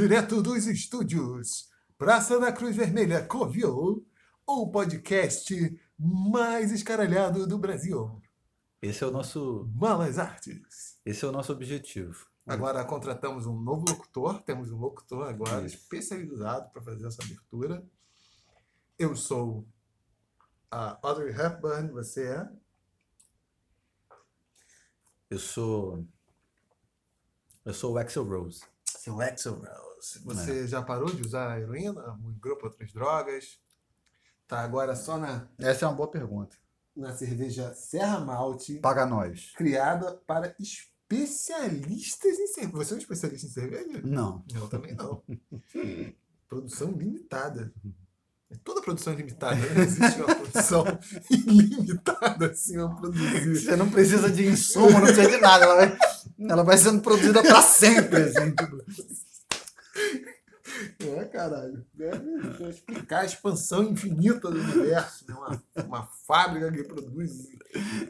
Direto dos estúdios Praça da Cruz Vermelha Covil, o podcast mais escaralhado do Brasil. Esse é o nosso, Malas Artes. esse é o nosso objetivo. Agora contratamos um novo locutor, temos um locutor agora Isso. especializado para fazer essa abertura. Eu sou a Audrey Hepburn, você é? Eu sou eu sou o Axel Rose. Seu Axel Rose. Você já parou de usar a heroína? Migrou para outras drogas? Tá agora só na, Essa é uma boa pergunta. na cerveja Serra Malte, Paga nós. criada para especialistas em cerveja. Você é um especialista em cerveja? Não. Eu também não. produção limitada. É Toda produção é limitada. Não existe uma produção ilimitada assim, uma produzir. Você não precisa de insumo, não precisa de nada. Ela vai, ela vai sendo produzida para sempre. Assim, tipo. É, caralho. Deve explicar a expansão infinita do universo. Né? Uma, uma fábrica que produz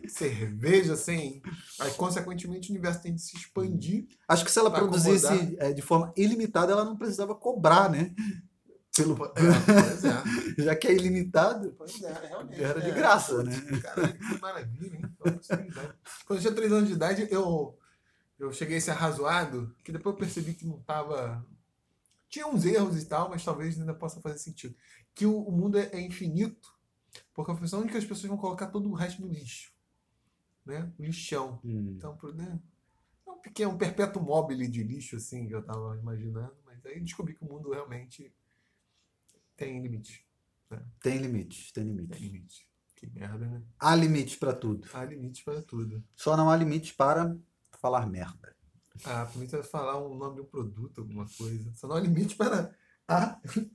cerveja sem. Aí, consequentemente, o universo tem de se expandir. Acho que se ela produzisse acomodar. é, de forma ilimitada, ela não precisava cobrar, né? Pelo, É, pois é. já que é ilimitado, é, era de é. graça, né? Caralho, que maravilha, hein? Quando eu tinha 3 anos de idade, eu, eu cheguei a ser arrazoado, que depois eu percebi que não tava. Tinha uns erros e tal, mas talvez ainda possa fazer sentido. Que o, o mundo é, é infinito, porque a função onde que as pessoas vão colocar todo o resto no lixo. Né? O lixão. Hum. Então, né? É um pequeno, um perpétuo mobile de lixo, assim, que eu tava imaginando, mas aí descobri que o mundo realmente tem limite. Tem limites, tem Tem limites. limite. Que merda, né? Há limites para tudo. Há limite para tudo. Só não há limites para falar merda. Ah, para mim você vai falar um nome de um produto, alguma coisa. Só não há limite para. Ah,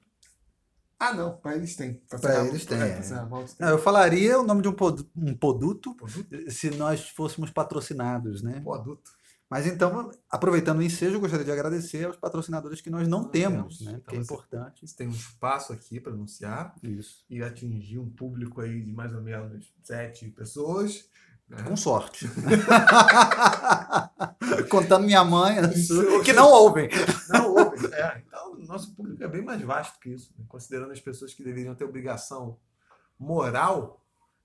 ah não, para eles tem. Serra- eles tem, pra é. Tem. Não, eu falaria o nome de um, pod- um produto Produto? se nós fôssemos patrocinados, né? Produto. Mas então, aproveitando o ensejo, eu gostaria de agradecer aos patrocinadores que nós não Não temos, temos. né? Então Que é você- importante. Você tem um espaço aqui para anunciar Isso. e atingir um público aí de mais ou menos sete pessoas. Né? Com sorte. Contando minha mãe, a Isso. que não ouvem. Não houve. É, então, o nosso público é bem mais vasto que isso, né? considerando as pessoas que deveriam ter obrigação moral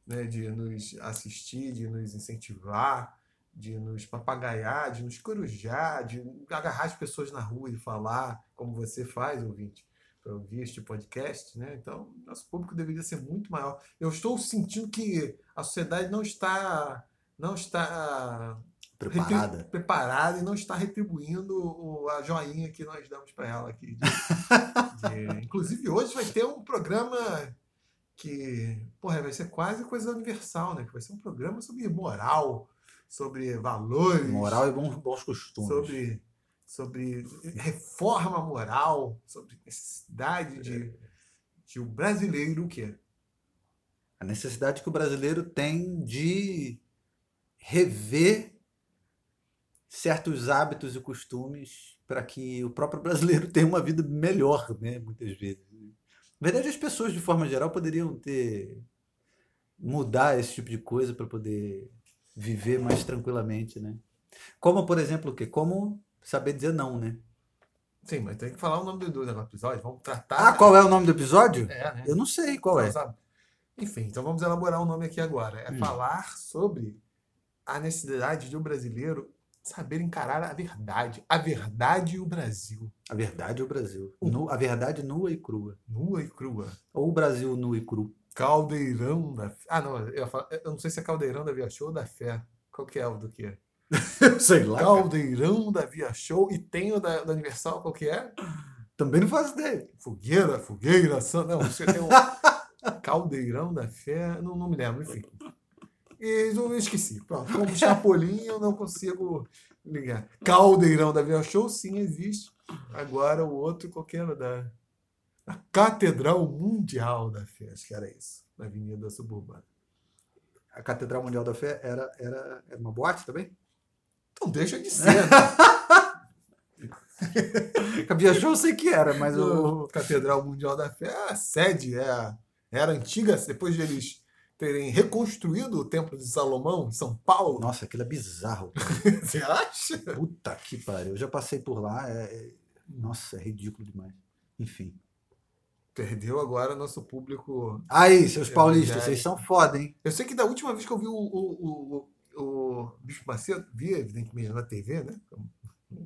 né, de nos assistir, de nos incentivar, de nos papagaiar, de nos corujar, de agarrar as pessoas na rua e falar, como você faz, ouvinte, para ouvir este podcast. Né? Então, nosso público deveria ser muito maior. Eu estou sentindo que a sociedade não está. Não está Preparada. Preparada e não está retribuindo o- a joinha que nós damos para ela aqui. de- de- Inclusive, hoje vai ter um programa que, porra, vai ser quase coisa universal, né? Que vai ser um programa sobre moral, sobre valores, Moral e bons, bons costumes. sobre, sobre reforma moral, sobre necessidade de, de o brasileiro o quê? A necessidade que o brasileiro tem de rever certos hábitos e costumes para que o próprio brasileiro tenha uma vida melhor, né? Muitas vezes. Na verdade, as pessoas, de forma geral, poderiam ter mudar esse tipo de coisa para poder viver mais tranquilamente, né? Como, por exemplo, o quê? Como saber dizer não, né? Sim, mas tem que falar o nome do, do episódio. Vamos tratar. Ah, qual é o nome do episódio? É, né? Eu não sei qual Não é. sabe? Enfim, então vamos elaborar um nome aqui agora. É Hum. falar sobre a necessidade de o brasileiro saber encarar a verdade. A verdade e o Brasil. A verdade é o Brasil. Hum. Nu- a verdade nua e crua. Nua e crua. Ou o Brasil nu e cru. Caldeirão da. Ah, não, eu, falar- eu não sei se é Caldeirão da Via Show ou da Fé. Qual que é o do que? Sei lá. Caldeirão da Via Show e tem o da, da Universal, qual que é? Também não faço ideia. Fogueira, fogueira, san- não, você tem o Caldeirão da Fé, não, não me lembro, enfim. E eu esqueci. Pronto, como Chapolin eu não consigo ligar. Caldeirão da Via Show, sim, existe. Agora o outro, qual que era? Da a Catedral Mundial da Fé, acho que era isso, na Avenida Suburbana. A Catedral Mundial da Fé era, era, era uma boate também? Então deixa de ser, né? Cabia show eu sei que era, mas o. Catedral Mundial da Fé, a sede é a- era antiga, depois de eles terem reconstruído o Templo de Salomão em São Paulo. Nossa, aquilo é bizarro. Você acha? Puta que pariu. Eu já passei por lá. é- é- Nossa, é ridículo demais. Enfim. Perdeu agora nosso público. Aí, seus É paulistas, vocês são foda, hein? Eu sei que da última vez que eu vi o, o, o, o Bispo Macedo, vi evidentemente na TV, né?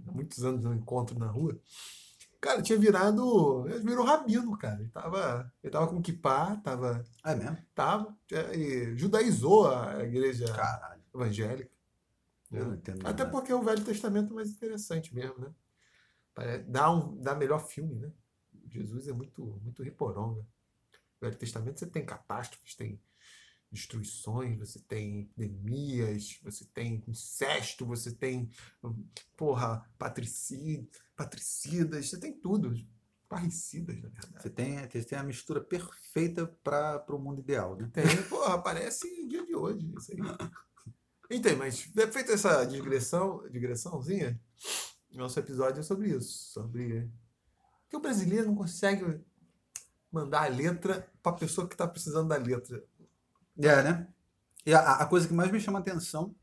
Há muitos anos no encontro na rua. Cara, tinha virado. Ele virou rabino, cara. Ele tava, ele tava com kippah, tava. É mesmo? tava é, e judaizou a igreja Caralho. evangélica. Eu não entendo Até nada. porque o Velho Testamento é mais interessante mesmo, né? Dá, um, dá melhor filme, né? Jesus é muito, muito riporonga. Velho Testamento você tem catástrofes, tem destruições, você tem epidemias, você tem incesto, você tem, porra, patricida, patricidas, você tem tudo. Parricidas, na verdade. Você tem, você tem a mistura perfeita para o mundo ideal, né? Tem, porra, parece dia de hoje isso aí. Então, mas feita essa digressão, digressãozinha, nosso episódio é sobre isso. Sobre que o brasileiro não consegue mandar a letra para a pessoa que está precisando da letra. É, né? E a, a coisa que mais me chama atenção,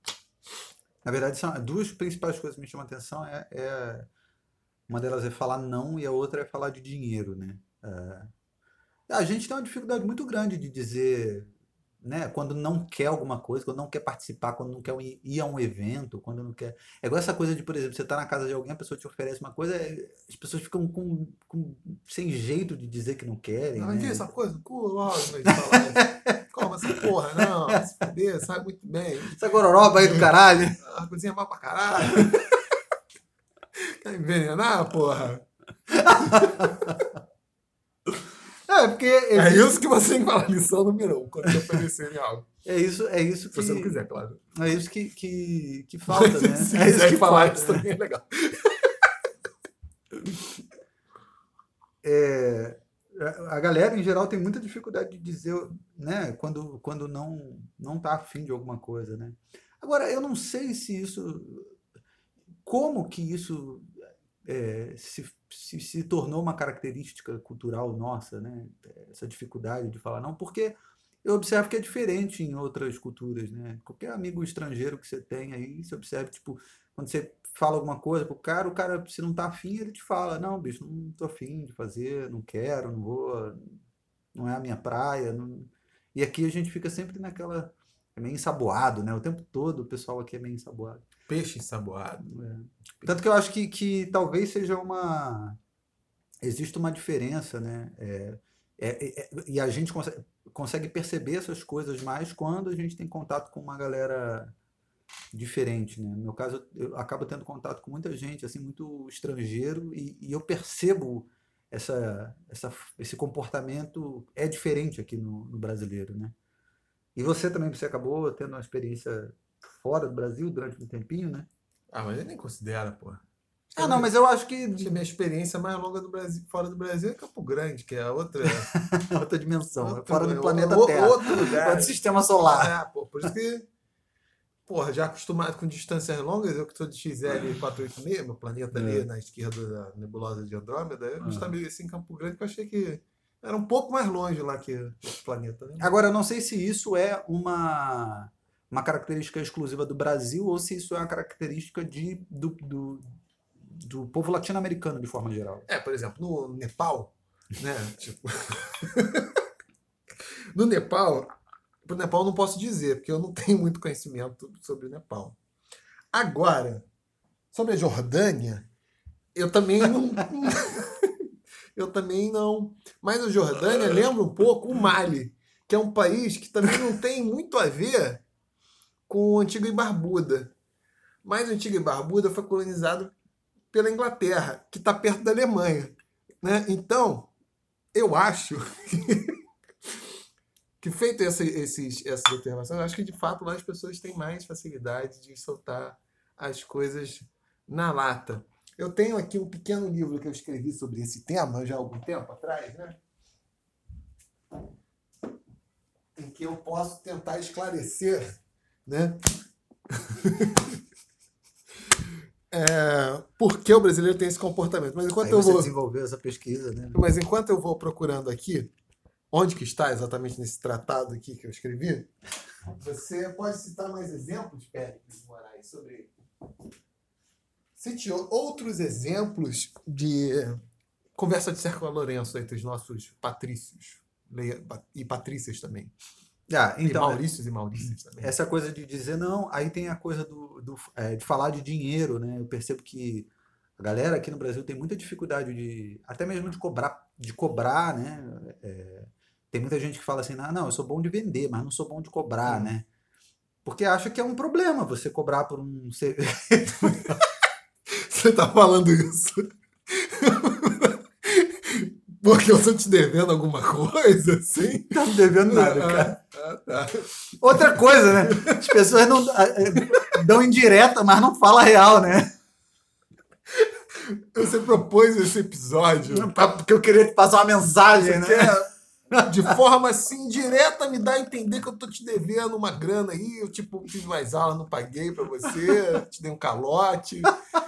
na verdade, são duas principais coisas que me chamam atenção. É, é- uma delas é falar não e a outra é falar de dinheiro, né? É, a gente tem uma dificuldade muito grande de dizer, né? Quando não quer alguma coisa, quando não quer participar, quando não quer ir a um evento, quando não quer. É igual essa coisa de, por exemplo, você tá na casa de alguém, a pessoa te oferece uma coisa, as pessoas ficam com, com- sem jeito de dizer que não querem, Não, né? essa coisa cu logo, falar. Como essa porra, não, vai se fuder, sabe muito bem. Essa gororoba aí do caralho. A cozinha é mal pra caralho. Quer envenenar, porra? É, porque É existe- isso que você tem que falar, lição número um, quando te oferecerem algo. É isso, é isso Se que, você não quiser, claro. é isso que, que, que falta, né? Se é isso que falar falta, isso também é legal. É, a galera, em geral, tem muita dificuldade de dizer, né? Quando, quando não, não tá afim de alguma coisa, né? Agora, eu não sei se isso... Como que isso é, se, se, se tornou uma característica cultural nossa, né? Essa dificuldade de falar não, porque eu observo que é diferente em outras culturas, né? Qualquer amigo estrangeiro que você tem aí, você observa, tipo, quando você fala alguma coisa pro cara, o cara, se não tá afim, ele te fala, não, bicho, não tô afim de fazer, não quero, não vou, não é a minha praia. não-" E aqui a gente fica sempre naquela, é meio ensaboado, né? O tempo todo o pessoal aqui é meio ensaboado. Peixe ensaboado. É. Tanto que eu acho que, que talvez seja uma. Existe uma diferença, né? É, é- é- e a gente consegue, consegue perceber essas coisas mais quando a gente tem contato com uma galera diferente, né? No meu caso, eu acabo tendo contato com muita gente, assim, muito estrangeiro, e, e eu percebo essa, essa, esse comportamento é diferente aqui no, no brasileiro, né? E você também, você acabou tendo uma experiência fora do Brasil durante um tempinho, né? Ah, mas ele nem considera, porra. Ah, não, mas eu acho que Acho que a minha experiência mais longa do Brasil, fora do Brasil é Campo Grande, que é outra. outra dimensão, é outro- fora do planeta o- Terra, Outro lugar. outro sistema solar. É, pô, por isso que. Porra, já acostumado com distâncias longas, eu que sou de XL486, meu planeta ali É. na esquerda da nebulosa de Andrômeda, eu me estabeleci em Campo Grande, que eu achei que era um pouco mais longe lá que esse planeta, né? Agora, eu não sei se isso é uma, uma característica exclusiva do Brasil ou se isso é uma característica de, do, do, do povo latino-americano de forma geral. É, por exemplo, no Nepal, né? Tipo. no Nepal, pro Nepal eu não posso dizer, porque eu não tenho muito conhecimento sobre o Nepal. Agora, sobre a Jordânia, eu também não. eu também não. Mas a Jordânia lembra um pouco o Mali, que é um país que também não tem muito a ver com o Antigo e Barbuda. Mas o Antigo e Barbuda foi colonizado pela Inglaterra, que está perto da Alemanha. Né? Então, eu acho que, feito essa, esses, essas eu acho que de fato lá as pessoas têm mais facilidade de soltar as coisas na lata. Eu tenho aqui um pequeno livro que eu escrevi sobre esse tema já há algum tempo atrás, né? Em que eu posso tentar esclarecer, né? É, por que o brasileiro tem esse comportamento. Mas enquanto Aí eu vou. desenvolveu essa pesquisa, né? Mas enquanto eu vou procurando aqui, onde que está exatamente nesse tratado aqui que eu escrevi, você pode citar mais exemplos, Péricles Moraes, sobre, Cite outros exemplos de conversa de Sérgio Lourenço entre os nossos patrícios e patrícias também. Ah, e então, Maurícios e Maurícias também. essa coisa de dizer não, aí tem a coisa do, do, é, de falar de dinheiro, né? Eu percebo que a galera aqui no Brasil tem muita dificuldade de, até mesmo de cobrar, de cobrar, né? É, tem muita gente que fala assim, ah, não, eu sou bom de vender, mas não sou bom de cobrar, Hum. né? Porque acha que é um problema você cobrar por um. Você tá falando isso? Porque eu tô te devendo alguma coisa, assim? Não tá devendo nada, cara. Ah, tá. Outra coisa, né? As pessoas não é, dão indireta, mas não fala real, né? Você propôs esse episódio Porque eu queria te passar uma mensagem, né? quer, de forma assim, direta, me dar a entender que eu tô te devendo uma grana aí. Eu, tipo, fiz mais aula, não paguei pra você, te dei um calote.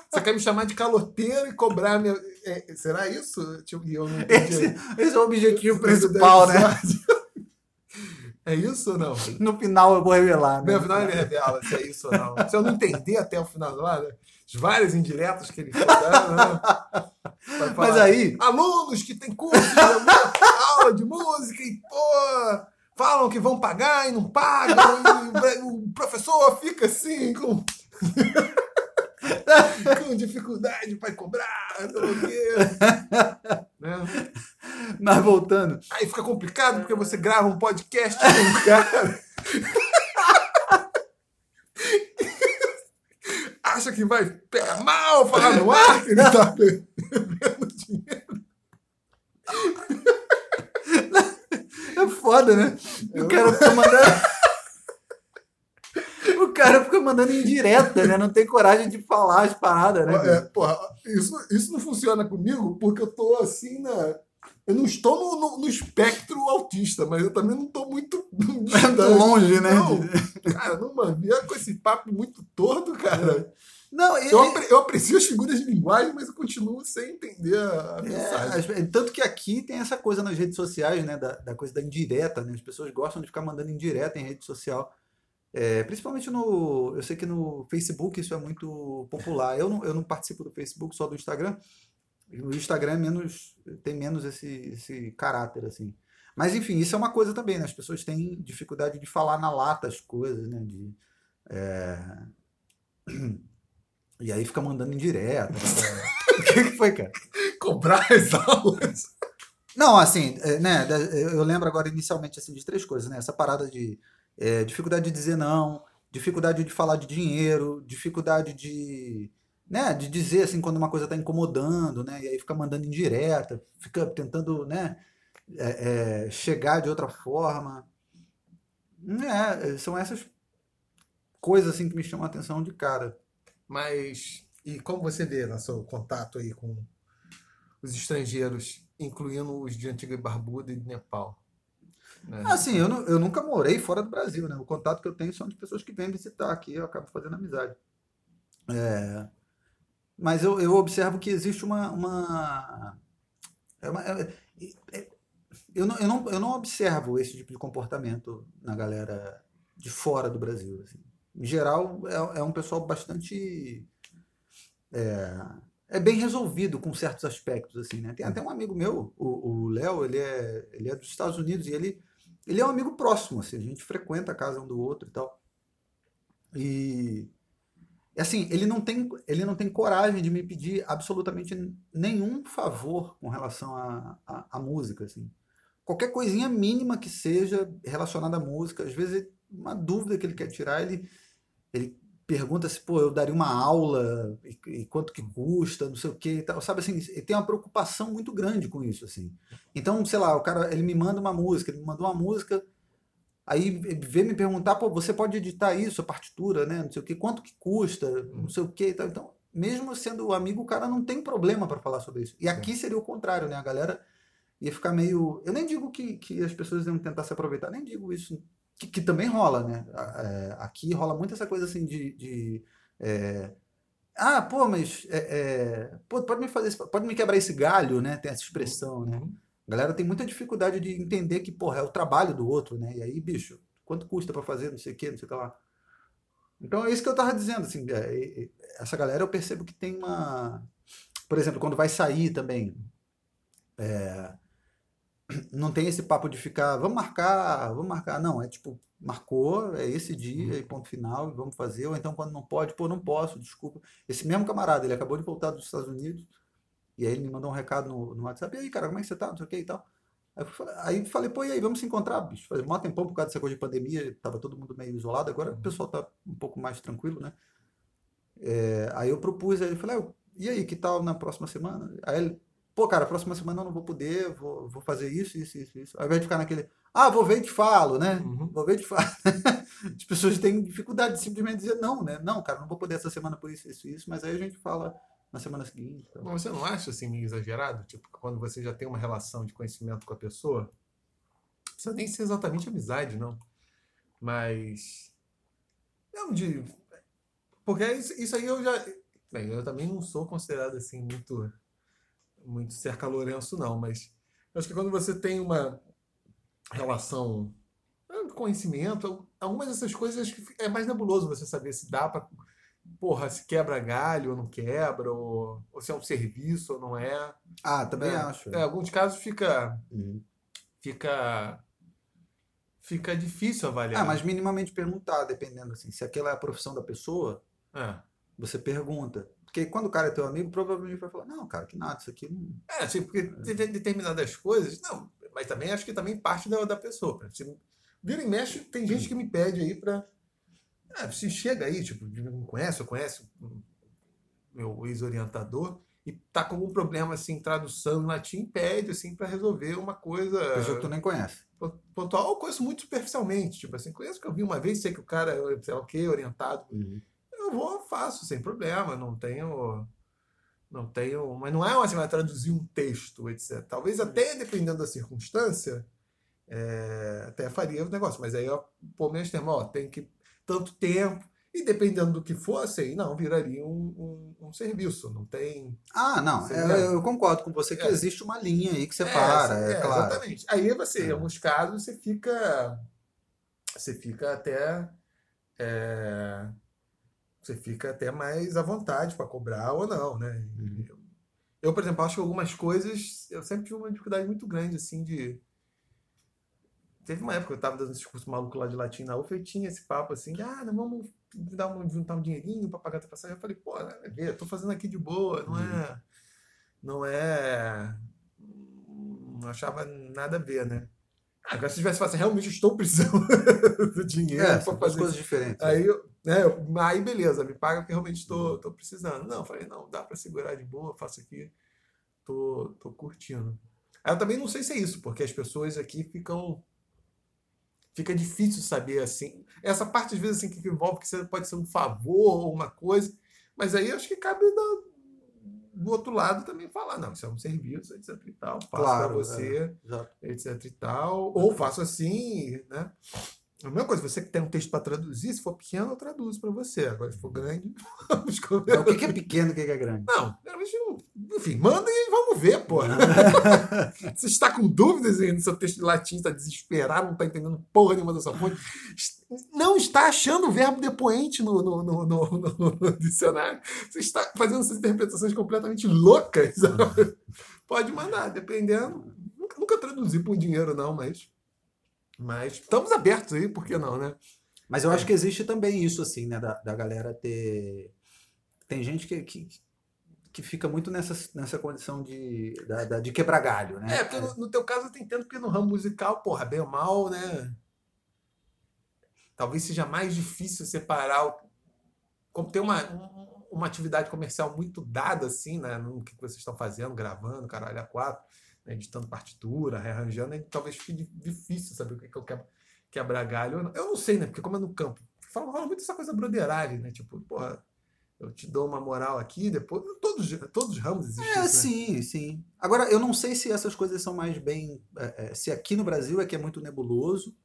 Você quer me chamar de caloteiro e cobrar minha. é, será isso? Tipo, eu não entendi. Esse, esse é o objetivo principal, né? É isso ou não? No final eu vou revelar. Né? No final ele revela se é isso ou não. Se eu não entender até o final lá, né? As várias indiretas que ele fez, né? Vai Mas aí, alunos que têm curso de aula de música e pô, falam que vão pagar e não pagam, e o professor fica assim com, com dificuldade para cobrar. Né? mas voltando, Aí fica complicado porque você grava um podcast com um cara. Acha que vai pegar mal falar no ar que ele tá perdendo dinheiro. É foda, né? O cara fica mandando. O cara fica mandando indireta, né? Não tem coragem de falar as paradas, né? É, porra, isso, isso não funciona comigo porque eu tô assim na. Eu não estou no, no- no espectro autista, mas eu também não tô muito, Muito distante. longe, né? Não, cara, não mania com esse papo muito torto, cara. Não, e, Eu, eu aprecio as figuras de linguagem, mas eu continuo sem entender a, É, mensagem. as- tanto que aqui tem essa coisa nas redes sociais, né? Da, da coisa da indireta, né? As pessoas gostam de ficar mandando indireta em rede social. É, principalmente no. Eu sei que no Facebook isso é muito popular. Eu não, eu não participo do Facebook, só do Instagram. O Instagram é menos, tem menos esse, esse caráter, assim. Mas, enfim, isso é uma coisa também, né? As pessoas têm dificuldade de falar na lata as coisas, né? De, é, E aí fica mandando indireta. né? O que, que foi, cara? Cobrar as aulas. Não, assim, é, né, eu lembro agora inicialmente assim, de três coisas, né? Essa parada de é, dificuldade de dizer não, dificuldade de falar de dinheiro, dificuldade de, né, de dizer assim quando uma coisa está incomodando, né? E aí fica mandando indireta, fica tentando, né, é, é, chegar de outra forma. É, são essas coisas assim que me chamam a atenção de cara. Mas, e como você vê no seu contato aí com os estrangeiros, incluindo os de Antiga e Barbuda e de Nepal? Né? Assim, eu, nu- eu nunca morei fora do Brasil, né? O contato que eu tenho são de pessoas que vêm visitar aqui, eu acabo fazendo amizade. É, mas eu, eu observo que existe uma. uma, é uma- é- é- eu, não, eu, não, eu não observo esse tipo de comportamento na galera de fora do Brasil. assim. Em geral, é, é um pessoal bastante. É, é bem resolvido com certos aspectos, assim, né? Tem até um amigo meu, o Léo, ele é, ele é dos Estados Unidos e ele, ele é um amigo próximo, assim, a gente frequenta a casa um do outro e tal. E assim, ele não tem, ele não tem coragem de me pedir absolutamente nenhum favor com relação à música, assim. Qualquer coisinha mínima que seja relacionada à música, às vezes uma dúvida que ele quer tirar, ele, ele pergunta se, pô, eu daria uma aula e, e quanto que custa, não sei o que e tal, sabe assim, ele tem uma preocupação muito grande com isso, assim. Então, sei lá, o cara, ele me manda uma música, ele me mandou uma música, aí vem me perguntar, pô, você pode editar isso, a partitura, né, não sei o que, quanto que custa, não sei o que e tal. Então, mesmo sendo amigo, o cara não tem problema para falar sobre isso. E aqui seria o contrário, né, a galera ia ficar meio. Eu nem digo que, que as pessoas iam tentar se aproveitar, nem digo isso, que, que também rola, né? É, aqui rola muito essa coisa assim de. de, é, ah, pô, mas. é, é, pô, pode me fazer, pode me quebrar esse galho, né? Tem essa expressão, né? A galera tem muita dificuldade de entender que, porra, é o trabalho do outro, né? E aí, bicho, quanto custa pra fazer, não sei o quê, não sei o que lá. Então é isso que eu tava dizendo, assim, é, essa galera eu percebo que tem uma, por exemplo, quando vai sair também, é, não tem esse papo de ficar, vamos marcar, vamos marcar, não, é tipo, marcou, é esse dia, e ponto final, vamos fazer, ou então quando não pode, pô, não posso, desculpa. Esse mesmo camarada, ele acabou de voltar dos Estados Unidos, e aí ele me mandou um recado no, no WhatsApp, e aí, cara, como é que você tá, não sei o que e tal. Aí, falei, aí falei, pô, e aí, vamos se encontrar, bicho. Faz um tempão por causa dessa coisa de pandemia, tava todo mundo meio isolado, agora o pessoal tá um pouco mais tranquilo, né? É, aí eu propus, aí ele falei, ah, e aí, que tal na próxima semana? Aí ele, pô, cara, próxima semana eu não vou poder, vou, vou fazer isso, isso, isso, isso. Ao invés de ficar naquele, ah, vou ver e te falo, né? Uhum. Vou ver e te falo. As pessoas têm dificuldade de simplesmente dizer não, né? Não, cara, não vou poder essa semana por isso, isso, isso, mas aí a gente fala na semana seguinte. Então. Mas você não acha assim meio exagerado? Tipo, quando você já tem uma relação de conhecimento com a pessoa, não precisa nem ser exatamente amizade, não. Mas. Não, de. Porque isso, isso aí eu já. Bem, eu também não sou considerado assim muito muito cerca Lourenço, não, mas acho que quando você tem uma relação é, conhecimento, algumas dessas coisas é mais nebuloso você saber se dá para porra, se quebra galho ou não quebra, ou, ou se é um serviço ou não é. Ah, também é, acho. É, em alguns casos fica uhum. fica fica difícil avaliar. Ah, mas minimamente perguntar, dependendo assim, se aquela é a profissão da pessoa, é. você pergunta. Porque quando o cara é teu amigo, provavelmente vai falar, não, cara, que nada, isso aqui não. É, assim, porque é. tem determinadas coisas. Não, mas também acho que também parte da, da pessoa. Se vira e mexe, tem gente que me pede aí para. É, se chega aí, tipo, me conhece, eu conheço meu ex-orientador, e tá com algum problema assim, tradução em latim, pede assim para resolver uma coisa. Pessoa que tu nem conhece. Pontual, eu conheço muito superficialmente. Tipo assim, conheço que eu vi uma vez, sei que o cara, sei lá o quê, orientado. Uhum vou, faço sem problema, não tenho. Não tenho. Mas não é assim, vai traduzir um texto, etc. Talvez até dependendo da circunstância, é, até faria o negócio. Mas aí eu pô menos termo, ó, tem que. Tanto tempo. E dependendo do que fosse, aí não, viraria um, um, um serviço, não tem. Ah, não, é, eu concordo com você que é. existe uma linha aí que separa, é, é, é claro. Exatamente. Aí você, em alguns casos, você fica. Você fica até. É, você fica até mais à vontade para cobrar ou não, né? Uhum. Eu, por exemplo, acho que algumas coisas eu sempre tive uma dificuldade muito grande, assim, de. Teve uma época que eu estava dando esse curso maluco lá de latim na UFA e tinha esse papo assim, de, ah, não, vamos dar um, juntar um dinheirinho para pagar a passagem. Eu falei, pô, né, eu tô fazendo aqui de boa, não é. Uhum. Não é. Não achava nada a ver, né? Agora, se tivesse falado assim, realmente estou precisando do dinheiro é, para fazer coisas diferentes. Aí, né, aí beleza, me paga porque realmente estou tô, tô precisando. Não, falei, não, dá para segurar de boa, faço aqui, tô, tô curtindo. Aí eu também não sei se é isso, porque as pessoas aqui ficam. Fica difícil saber assim. Essa parte, às vezes, assim, que envolve que pode ser um favor ou uma coisa, mas aí acho que cabe da, do outro lado também falar, não, isso é um serviço, etc e tal, faço claro, para você, é, etc e tal, ou faço assim, né? A mesma coisa, você que tem um texto para traduzir, se for pequeno, eu traduzo para você. Agora, se for grande, vamos comer. o que é pequeno e o que é grande? Não, enfim, manda e vamos ver, pô. você está com dúvidas no seu texto de latim, está desesperado, não está entendendo porra nenhuma dessa fonte, não está achando o verbo depoente no, no, no, no, no dicionário, você está fazendo essas interpretações completamente loucas. Pode mandar, dependendo. Nunca, nunca traduzi por dinheiro, não, mas mas estamos abertos aí, por que não, né? Mas eu acho que existe também isso, assim, né? Da, da galera ter. Tem gente que, que, que fica muito nessa, nessa condição de, da, da de quebrar galho, né? É, porque no, no teu caso eu entendo que no ramo musical, porra, bem ou mal, né? Talvez seja mais difícil separar. O, como tem uma, uma atividade comercial muito dada, assim, né? No que vocês estão fazendo, gravando, caralho, a quatro né, editando partitura, rearranjando, talvez fique difícil saber o que, é que eu quero quebrar galho. Eu não sei, né? Porque como é no campo, fala, muito essa coisa broderagem, né? Tipo, porra, eu te dou uma moral aqui, depois. Todos, todos os ramos existem. É, né? sim, sim. Agora, eu não sei se essas coisas são mais bem. É, é, se aqui no Brasil é que é muito nebuloso,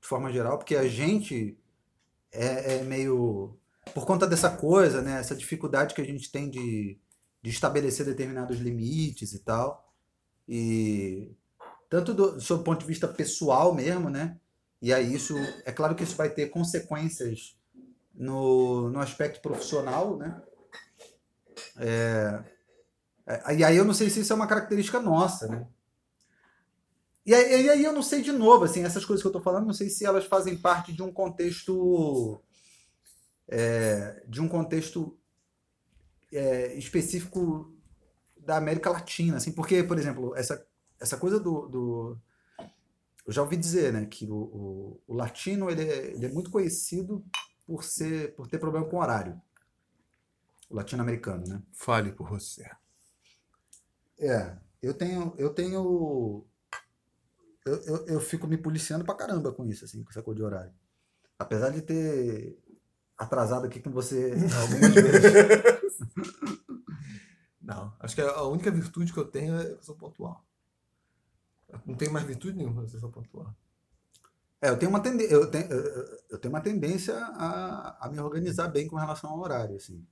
de forma geral, porque a gente é, é meio. Por conta dessa coisa, né? Essa dificuldade que a gente tem de, de estabelecer determinados limites e tal. E tanto do, do ponto de vista pessoal mesmo, né? E aí isso, é claro que isso vai ter consequências no, no aspecto profissional, né? É, é, e aí eu não sei se isso é uma característica nossa, né? E aí, e aí eu não sei de novo, assim, essas coisas que eu estou falando, não sei se elas fazem parte de um contexto é, de um contexto é, específico da América Latina, assim, porque, por exemplo, essa, essa coisa do, do eu já ouvi dizer, né, que o, o, o latino ele é, ele é muito conhecido por ser por ter problema com horário. O latino-americano, né? Fale por você. É, eu tenho eu tenho eu, eu, eu fico me policiando pra caramba com isso, assim, com essa coisa de horário. Apesar de ter atrasado aqui com você algumas vezes. Não, acho que a única virtude que eu tenho é que eu sou pontual. Não tenho mais virtude nenhuma eu sou pontual. É, eu tenho uma, tendência, eu tenho, eu tenho uma tendência a, a me organizar bem com relação ao horário, assim.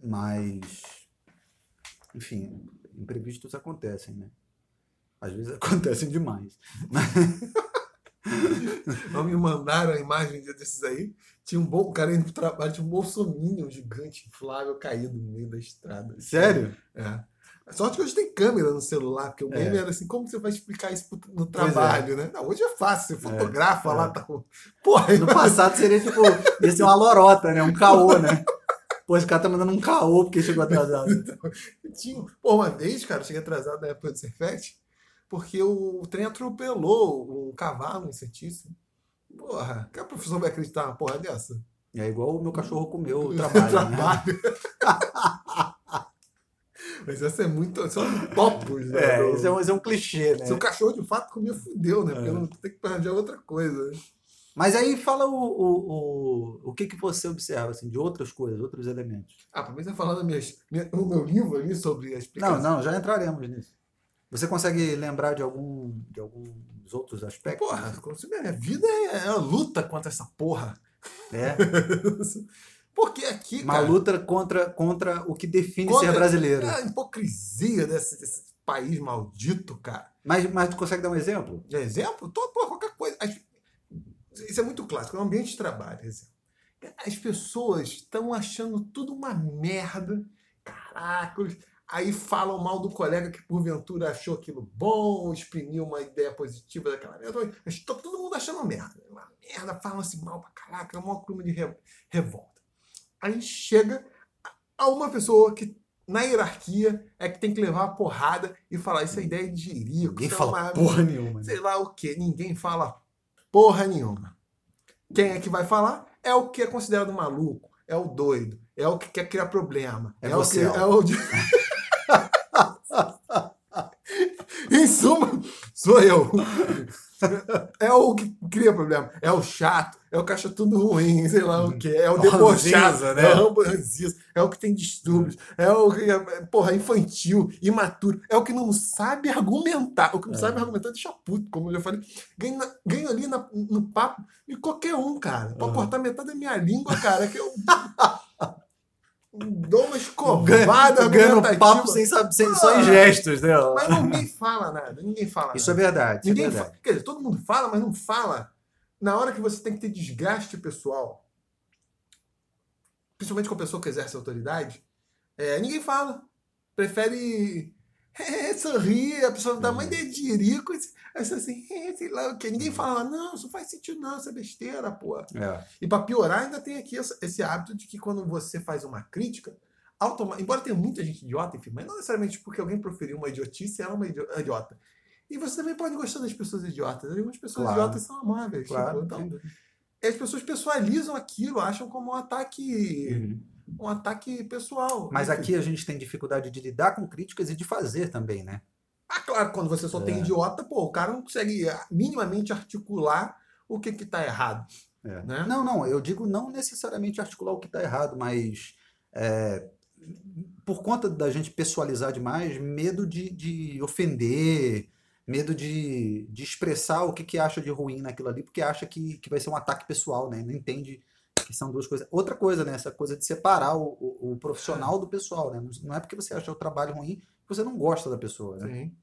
Mas, enfim, imprevistos acontecem, né? Às vezes acontecem demais. Não me mandaram a imagem desses aí. Tinha um bom cara indo pro trabalho, tinha um bolsominho gigante, inflável, caído no meio da estrada. Sério? É. Sorte que hoje tem câmera no celular, porque o meme É. era assim, como você vai explicar isso no trabalho, né? Não, hoje é fácil, você fotografa é. lá, tá com... Porra, No passado seria tipo, ia ser uma lorota, né? Um caô, né? Pô, esse cara tá mandando um caô porque chegou atrasado. tinha... Pô, uma vez, cara, eu cheguei atrasado na época do Cefet, porque o trem atropelou um cavalo, um. Porra, que a professora vai acreditar numa porra dessa? É igual o meu cachorro comeu o trabalho. né? Trabalho. Mas essa é muito. São topos, né? É, do- isso é, um, isso é um clichê, né? Se o cachorro de fato comia, fudeu, né? Porque É. não tem que arranjar outra coisa. né? Mas aí fala o, o, o, o que, que você observa, assim, de outras coisas, outros elementos. Ah, pra mim você falando minhas, minha, o meu livro ali sobre a explicação. Não, não, já entraremos nisso. Você consegue lembrar de algum de alguns outros aspectos? Porra, minha vida é, é uma luta contra essa porra. É. Porque aqui, Uma cara, luta contra, contra o que define ser brasileiro. a hipocrisia desse, desse país maldito, cara. Mas, mas tu consegue dar um exemplo? De exemplo, pô, qualquer coisa. As- isso é muito clássico, é um ambiente de trabalho, exemplo. As pessoas estão achando tudo uma merda. Caraca, aí falam mal do colega que porventura achou aquilo bom, exprimiu uma ideia positiva daquela merda. Mas tá todo mundo achando merda. Uma merda, falam assim mal pra caraca, é o maior clima de re- revolta. Aí chega a uma pessoa que na hierarquia é que tem que levar a porrada e falar isso é ideia de jirico. Ninguém é fala uma- porra nenhuma. né? sei lá o que, ninguém fala porra nenhuma. Quem é que vai falar? É o que é considerado maluco, é o doido, é o que quer criar problema. É o você, que, Al. é o Em suma, sou eu. É o que cria problema. É o chato, é o acha tudo ruim, sei lá o que. É o É o debochado, né? é o é o que tem distúrbios, é o que é, porra, infantil, imaturo, é o que não sabe argumentar. O que não É. sabe argumentar deixa puto, como eu já falei. Ganho, ganho ali na- no papo de qualquer um, cara. Pode Uhum. cortar metade da minha língua, cara, que eu dou uma escovada Ganhando argumentativa. papo sem, saber, sem, só em Ah. gestos, né? Mas ninguém fala nada, ninguém fala Isso é nada. verdade. Isso é Ninguém verdade. Quer dizer, todo mundo fala, mas não fala na hora que você tem que ter desgaste pessoal. Principalmente com a pessoa que exerce autoridade. é, ninguém fala. Prefere é, sorrir, a pessoa dá uma ideia de jirico, e assim, assim, é, sei lá o quê. Ninguém fala, não, isso não faz sentido não, isso é besteira, pô. É. E para piorar, ainda tem aqui essa- esse hábito de que quando você faz uma crítica, automa- embora tenha muita gente idiota, enfim, mas não necessariamente porque alguém proferiu uma idiotice, ela é uma idi- idiota. E você também pode gostar das pessoas idiotas. Algumas pessoas Claro. idiotas são amáveis. Claro. tipo, então, as pessoas pessoalizam aquilo, acham como um ataque, Uhum. Um ataque pessoal. Mas Enfim. aqui a gente tem dificuldade de lidar com críticas e de fazer também, né? Ah, claro, quando você só tem É. idiota, pô, o cara não consegue ah, minimamente articular o que que tá errado. É. Né? Não, não, eu digo não necessariamente articular o que está errado, mas é, por conta da gente pessoalizar demais, medo de, de ofender, medo de, de expressar o que, que acha de ruim naquilo ali, porque acha que, que vai ser um ataque pessoal, né? Não entende que são duas coisas. Outra coisa, né? Essa coisa de separar o, o, o profissional do pessoal, né? Não é porque você acha o trabalho ruim que você não gosta da pessoa, né? Sim.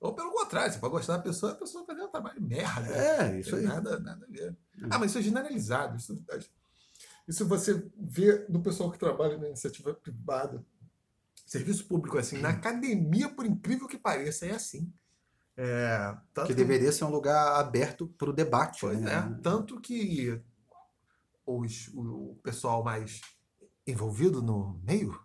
Ou pelo contrário, você pode gostar da pessoa, a pessoa fazer um trabalho merda. É, isso aí. Nada, nada a ver. Hum. Ah, mas isso é generalizado. Isso, Isso você vê do pessoal que trabalha na iniciativa privada. Serviço público, assim. Na academia, por incrível que pareça, é assim. É, tanto Que deveria ser um lugar aberto para o debate. Pois né? é. Tanto que os, o, pessoal mais envolvido no meio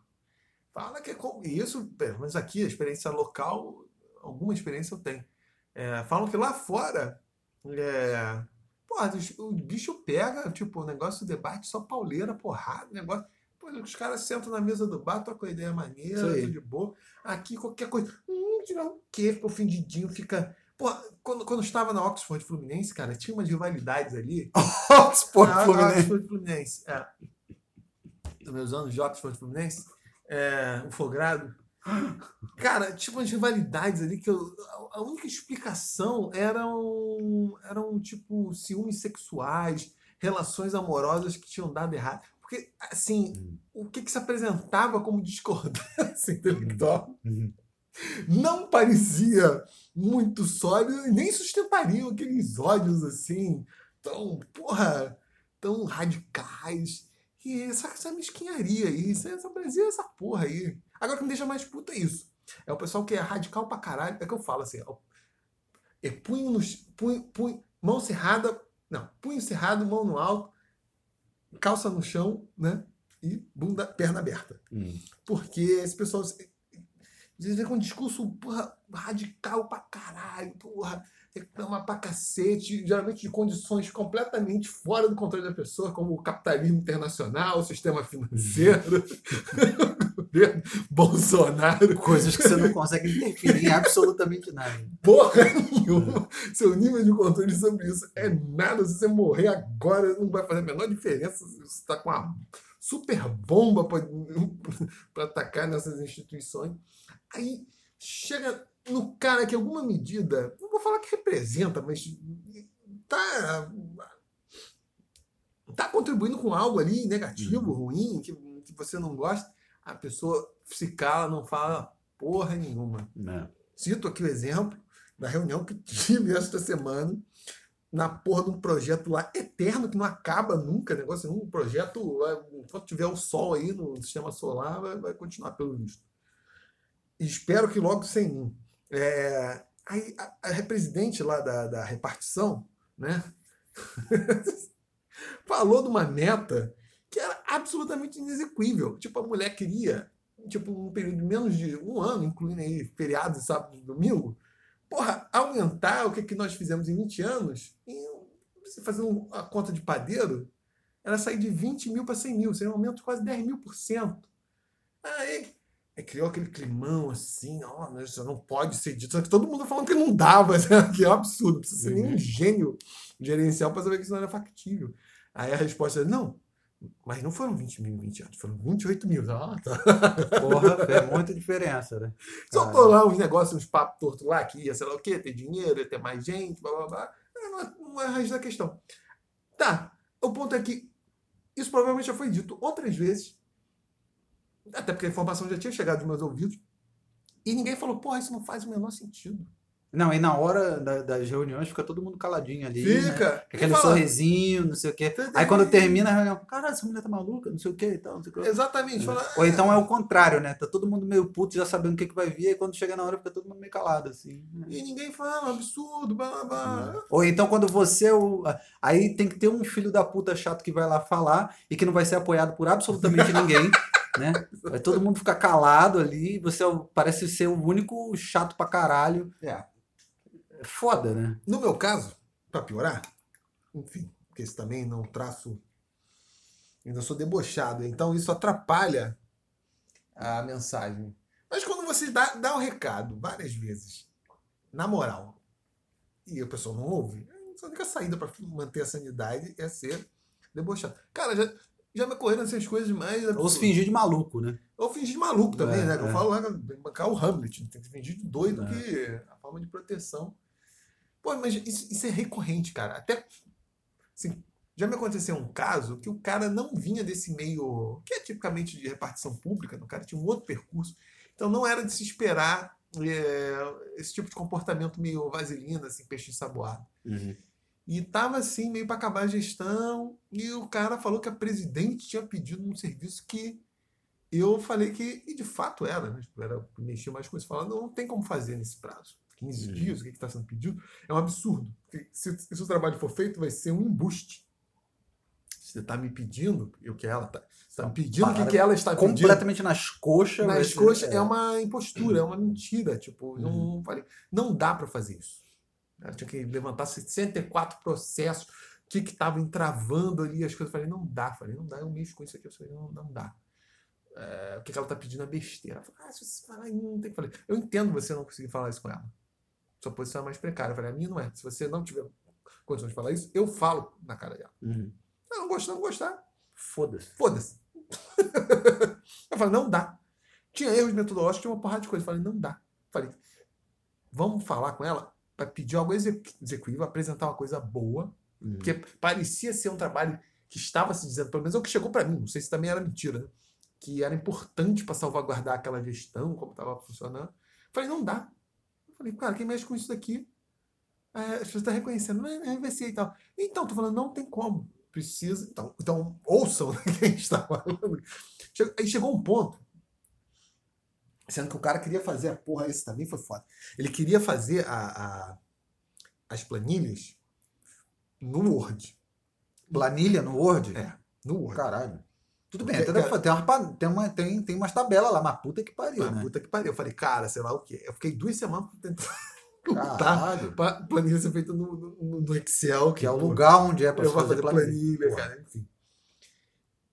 fala que é com- e isso, pelo menos aqui, a experiência local, alguma experiência eu tenho. É, falam que lá fora, é, porra, o bicho pega, tipo, o negócio do debate só pauleira, porrada, negócio. Pô, os caras sentam na mesa do bar, trocam ideia maneira, tudo de boa. Aqui, qualquer coisa. Hum, tirar o quê? Fica ofendidinho, fica. Pô, quando, quando eu estava na Oxford Fluminense, cara, tinha umas rivalidades ali. Oxford Ah, Fluminense. Oxford Fluminense. É. Nos meus anos de Oxford Fluminense, é, o Fogrado. Cara, tinha umas rivalidades ali que eu, a- única explicação eram, eram tipo ciúmes sexuais, relações amorosas que tinham dado errado. Porque, assim, Hum. o que, que se apresentava como discordância intelectual Uhum. Não parecia muito sólido e nem sustentariam aqueles ódios assim, tão, porra, tão radicais. E essa, essa mesquinharia aí, isso, essa Brasil é essa porra aí. Agora o que me deixa mais puto é isso. É o pessoal que é radical pra caralho. É que eu falo assim, ó, é punho no punho, punho, mão cerrada, não, punho cerrado, mão no alto, calça no chão, né? E bunda, perna aberta. Hum. Porque esse pessoal às vezes vem com um discurso porra, radical pra caralho, porra, reclama pra cacete, geralmente de condições completamente fora do controle da pessoa, como o capitalismo internacional, o sistema financeiro, o governo Bolsonaro, Coisas que você não consegue interferir em absolutamente nada. porra nenhuma. Seu nível de controle sobre isso é nada. Se você morrer agora, não vai fazer a menor diferença se você está com uma super bomba para atacar nessas instituições. Aí chega no cara que alguma medida, não vou falar que representa, mas tá tá contribuindo com algo ali negativo, ruim, que, que você não gosta, a pessoa se cala, não fala porra nenhuma. Né? Cito aqui o exemplo da reunião que tive esta semana na porra de um projeto lá eterno que não acaba nunca, negócio, um projeto, enquanto tiver o sol aí no sistema solar, vai, vai continuar pelo visto. Espero que logo sem mim. É, a, a presidente lá da, da repartição, né, falou de uma meta que era absolutamente inexequível. Tipo, a mulher queria, tipo, um período de menos de um ano, incluindo aí feriados, sábado e domingo, porra, aumentar o que, que nós fizemos em 20 anos, e você fazendo a conta de padeiro, ela sair de 20 mil para 100 mil, seria um aumento de quase 10 mil por cento. Aí criou aquele climão assim, ó, né, isso não pode ser dito. Só que todo mundo falando que não dava, que é um absurdo, não precisa ser nem um gênio gerencial para saber que isso não era factível. Aí a resposta é: não, mas não foram 20 mil em 20 anos, foram 28 mil. Ah, tá. Porra, fez muita diferença, né? Soltou lá uns negócios, uns papos tortos lá, que ia sei lá o quê, ter dinheiro, ia ter mais gente, blá blá blá. É, Não é, não é a raiz da questão. Tá, o ponto é que isso provavelmente já foi dito outras vezes, até porque a informação já tinha chegado aos meus ouvidos, e ninguém falou, porra, isso não faz o menor sentido. Não, e na hora da- das reuniões fica todo mundo caladinho ali. né? Fica! Com Aquele fala- sorrisinho, não sei o quê. Aí quando termina a reunião, caralho, essa mulher tá maluca, não sei o quê e tal, não sei o quê. Exatamente. Fala, Ou então é o contrário, né? Tá todo mundo meio puto já sabendo o que, que vai vir, e quando chega na hora fica todo mundo meio calado, assim. né? E ninguém fala, absurdo, blá blá blá. Ou então quando você é o. Aí tem que ter um filho da puta chato que vai lá falar e que não vai ser apoiado por absolutamente ninguém. Né? Vai todo mundo ficar calado ali, você é parece ser o único chato pra caralho. É. É foda, né? No meu caso, para piorar, enfim, porque esse também não traço. Ainda sou debochado, então isso atrapalha a mensagem. Mas quando você dá, dá o recado várias vezes, na moral, e a pessoa não ouve, a única saída para manter a sanidade é ser debochado. Cara, já, já me ocorreram essas coisas mais. Ou se fingir de maluco, né? Ou fingir de maluco também, É, né? Que Eu é. falo lá, tem que bancar o Hamlet, tem que fingir de doido, É. que a forma de proteção. Pô, mas isso, isso é recorrente, cara. Até. Assim, já me aconteceu um caso que o cara não vinha desse meio, que é tipicamente de repartição pública, o cara tinha um outro percurso. Então não era de se esperar é, esse tipo de comportamento meio vaselina, assim, peixe ensaboado. E tava assim, meio para acabar a gestão, e o cara falou que a presidente tinha pedido um serviço que eu falei que, e de fato era, né? Tipo, era mexer mais com isso, falando, não, tem como fazer nesse prazo. 15 Uhum. dias, o que está sendo pedido, é um absurdo. Se, se o trabalho for feito, vai ser um embuste. Você está me pedindo, o que ela está tá me pedindo, o que, ela está pedindo. Completamente nas coxas. Nas coxas é uma impostura, é uma mentira. Tipo, não, Uhum. não falei, não dá para fazer isso. Ela tinha que levantar 64 processos, o que estava entravando ali as coisas. Eu falei, não dá, falei, não dá, eu mexo com isso aqui, eu falei, não, não dá. É, o que, que ela está pedindo é besteira. Ela falou, ah, se você falar, não tem que falar. Eu entendo você não conseguir falar isso com ela. Sua posição é mais precária. Eu falei, a minha não é. Se você não tiver condições de falar isso, eu falo na cara dela. Uhum. Se ela não gostar, não gostar. Foda-se. Foda-se. eu falei, não dá. Tinha erros metodológicos, tinha uma porrada de coisa. Eu falei, não dá. Eu falei, vamos falar com ela para pedir algo execu- executível, apresentar uma coisa boa, Uhum. porque parecia ser um trabalho que estava se dizendo, pelo menos é o que chegou para mim, não sei se também era mentira, né? que era importante para salvaguardar aquela gestão, como estava funcionando. Falei, não dá. Eu falei, cara, quem mexe com isso daqui, é, as pessoas estão reconhecendo, não é, é RVC e tal. Então, tô falando, não tem como. Precisa. Então, então ouçam né, quem está falando. Aí chegou um ponto, sendo que o cara queria fazer a porra, esse também foi foda. Ele queria fazer a, a- as planilhas no Word. Planilha no Word? É, no Word. Caralho. Tudo bem, até cara- fa- tem, umas pa- tem, uma, tem, tem umas tabelas lá, mas puta que pariu, né? Puta que pariu. Eu falei, cara, sei lá o quê. Eu fiquei duas semanas tentando Caralho. planilha ser feita no, no- no Excel, Que é o lugar onde é pra eu se vou fazer fazer planilha. planilha, cara, enfim.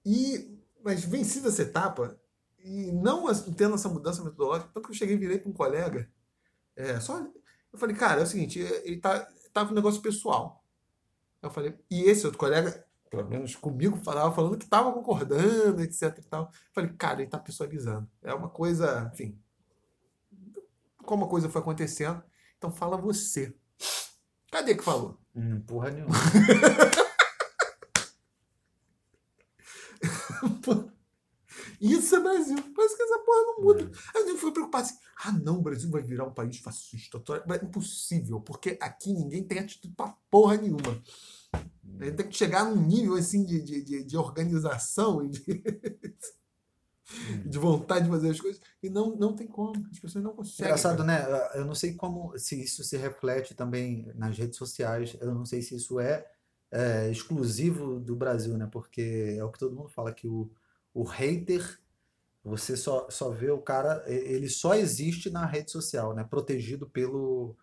E, mas vencida essa etapa, e não tendo essa mudança metodológica, tanto que eu cheguei e virei para um colega, é, só, eu falei, cara, é o seguinte, ele tá, tava um negócio pessoal. Eu falei, e esse outro colega, pelo menos comigo, falava falando que estava concordando, etc e tal. Eu falei, cara, ele tá pessoalizando. É uma coisa, enfim, como a coisa foi acontecendo, então fala você. Cadê que falou? Hum, porra nenhuma. Isso é Brasil. Parece que essa porra não muda. Aí eu fui preocupado assim: ah, não, o Brasil vai virar um país fascista. Mas É impossível, porque aqui ninguém tem atitude pra porra nenhuma. A gente tem que chegar num nível assim de, de, de, de organização e de, de vontade de fazer as coisas. E não, não tem como. As pessoas não conseguem. Engraçado, né? Eu não sei como se isso se reflete também nas redes sociais. Eu não sei se isso é, é, exclusivo do Brasil, né? Porque é o que todo mundo fala que o, o hater, você só, só vê o cara, ele só existe na rede social, né? Protegido pelo,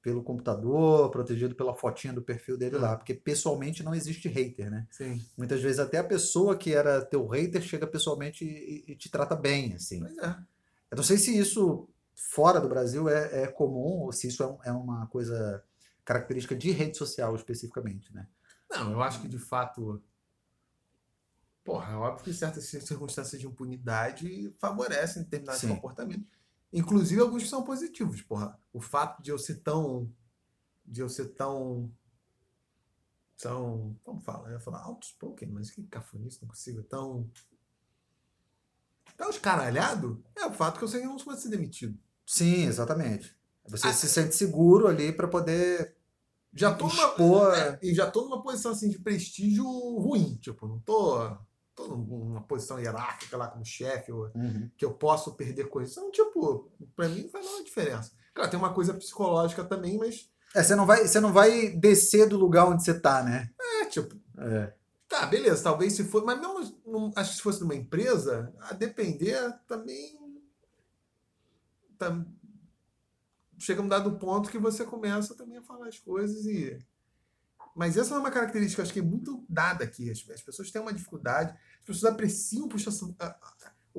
pelo computador, protegido pela fotinha do perfil dele lá. Porque pessoalmente não existe hater, né? Sim. Muitas vezes até a pessoa que era teu hater chega pessoalmente e, e te trata bem, assim. Mas é. Eu não sei se isso fora do Brasil é, é comum ou se isso é, um- é uma coisa característica de rede social especificamente, né? Não, eu acho que de fato. Porra, é óbvio que certas circunstâncias de impunidade favorecem determinados Sim. comportamentos. Inclusive alguns que são positivos, porra. O fato de eu ser tão. De eu ser tão. Tão. Como fala? Eu ia falar outspoken, mas que cafonice, não consigo. Tão. Tão escaralhado é o fato que eu sei que eu não vou ser demitido. Sim, exatamente. Você Ah. se sente seguro ali para poder Já tô numa, expor. É, e já tô numa posição assim de prestígio ruim. Tipo, não tô, tô numa posição hierárquica lá como chefe, ou Uhum. que eu posso perder coisas. Então, tipo, pra mim não faz nenhuma diferença. Claro, tem uma coisa psicológica também, mas É, você não vai, você não vai descer do lugar onde você tá, né? é tipo, É. tá, beleza, talvez se for. Mas mesmo, acho que se fosse numa empresa, a depender também. Tá, chega um dado ponto que você começa também a falar as coisas e. Mas essa é uma característica, acho que é muito dada aqui. As, as pessoas têm uma dificuldade, as pessoas apreciam o puxa-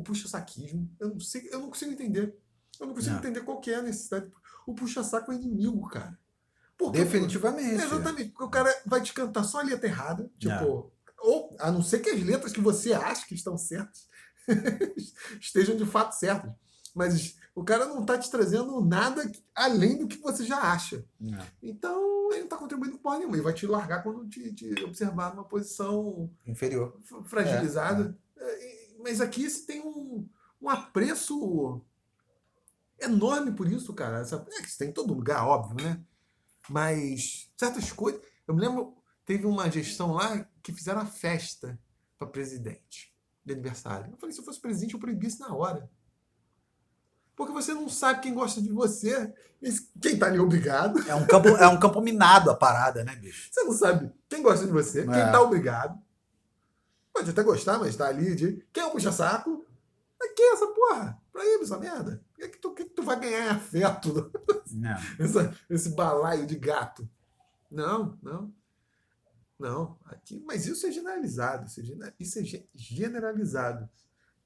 puxa-saquismo. Eu não sei, eu não consigo entender. Eu não consigo Não. entender qual que é a necessidade. O puxa-saco é inimigo, cara. Porque, Definitivamente. é, exatamente, porque o cara vai te cantar só a letra errada, tipo, ou a não ser que as letras que você acha que estão certas estejam de fato certas. Mas o cara não tá te trazendo nada além do que você já acha. É. Então, ele não tá contribuindo com porra nenhuma. Ele vai te largar quando te, te observar numa posição Inferior. fragilizada. É, e- Mas aqui se tem um, um apreço enorme por isso, cara. Essa, é que isso tem em todo lugar, óbvio, né? Mas certas coisas. Eu me lembro, teve uma gestão lá que fizeram uma festa para presidente de aniversário. Eu falei, se eu fosse presidente, eu proibisse na hora. Porque você não sabe quem gosta de você, quem tá ali obrigado. É um campo, é um campo minado a parada, né, bicho? Você não sabe quem gosta de você, quem É. tá obrigado. Pode até gostar, mas tá ali de. Quem é o puxa-saco? Mas quem é essa porra? Pra ir essa merda? O que, é que, tu, que, tu vai ganhar em afeto? Não. Essa- esse balaio de gato. Não, não. Não. Aqui, mas isso é generalizado. Isso é, é ge- generalizado.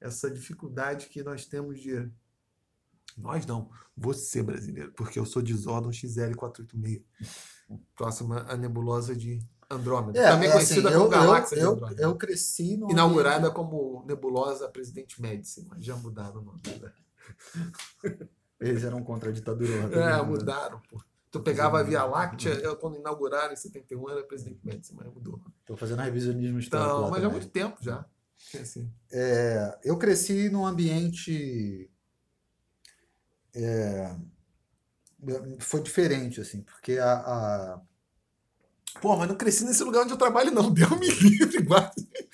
Essa dificuldade que nós temos de. Nós não, você brasileiro, porque eu sou de Zordon XL486. Próxima a nebulosa de Andrômeda. também é conhecida assim, como eu, Galáxia eu, de eu, Andrômeda. eu cresci no. Inaugurada como nebulosa Presidente Médici, mas já mudaram o nome. né? Eles eram contra a ditadura. É, né? mudaram, pô. Tu pegava a Via Láctea, eu, quando inauguraram em 71 era Presidente Médici, mas mudou. Tô fazendo revisionismo histórico. Então, mas há muito tempo já. Assim. É, eu cresci num ambiente. É, foi diferente, assim, porque a, a- Pô, mas não cresci nesse lugar onde eu trabalho, não. Deu me livre.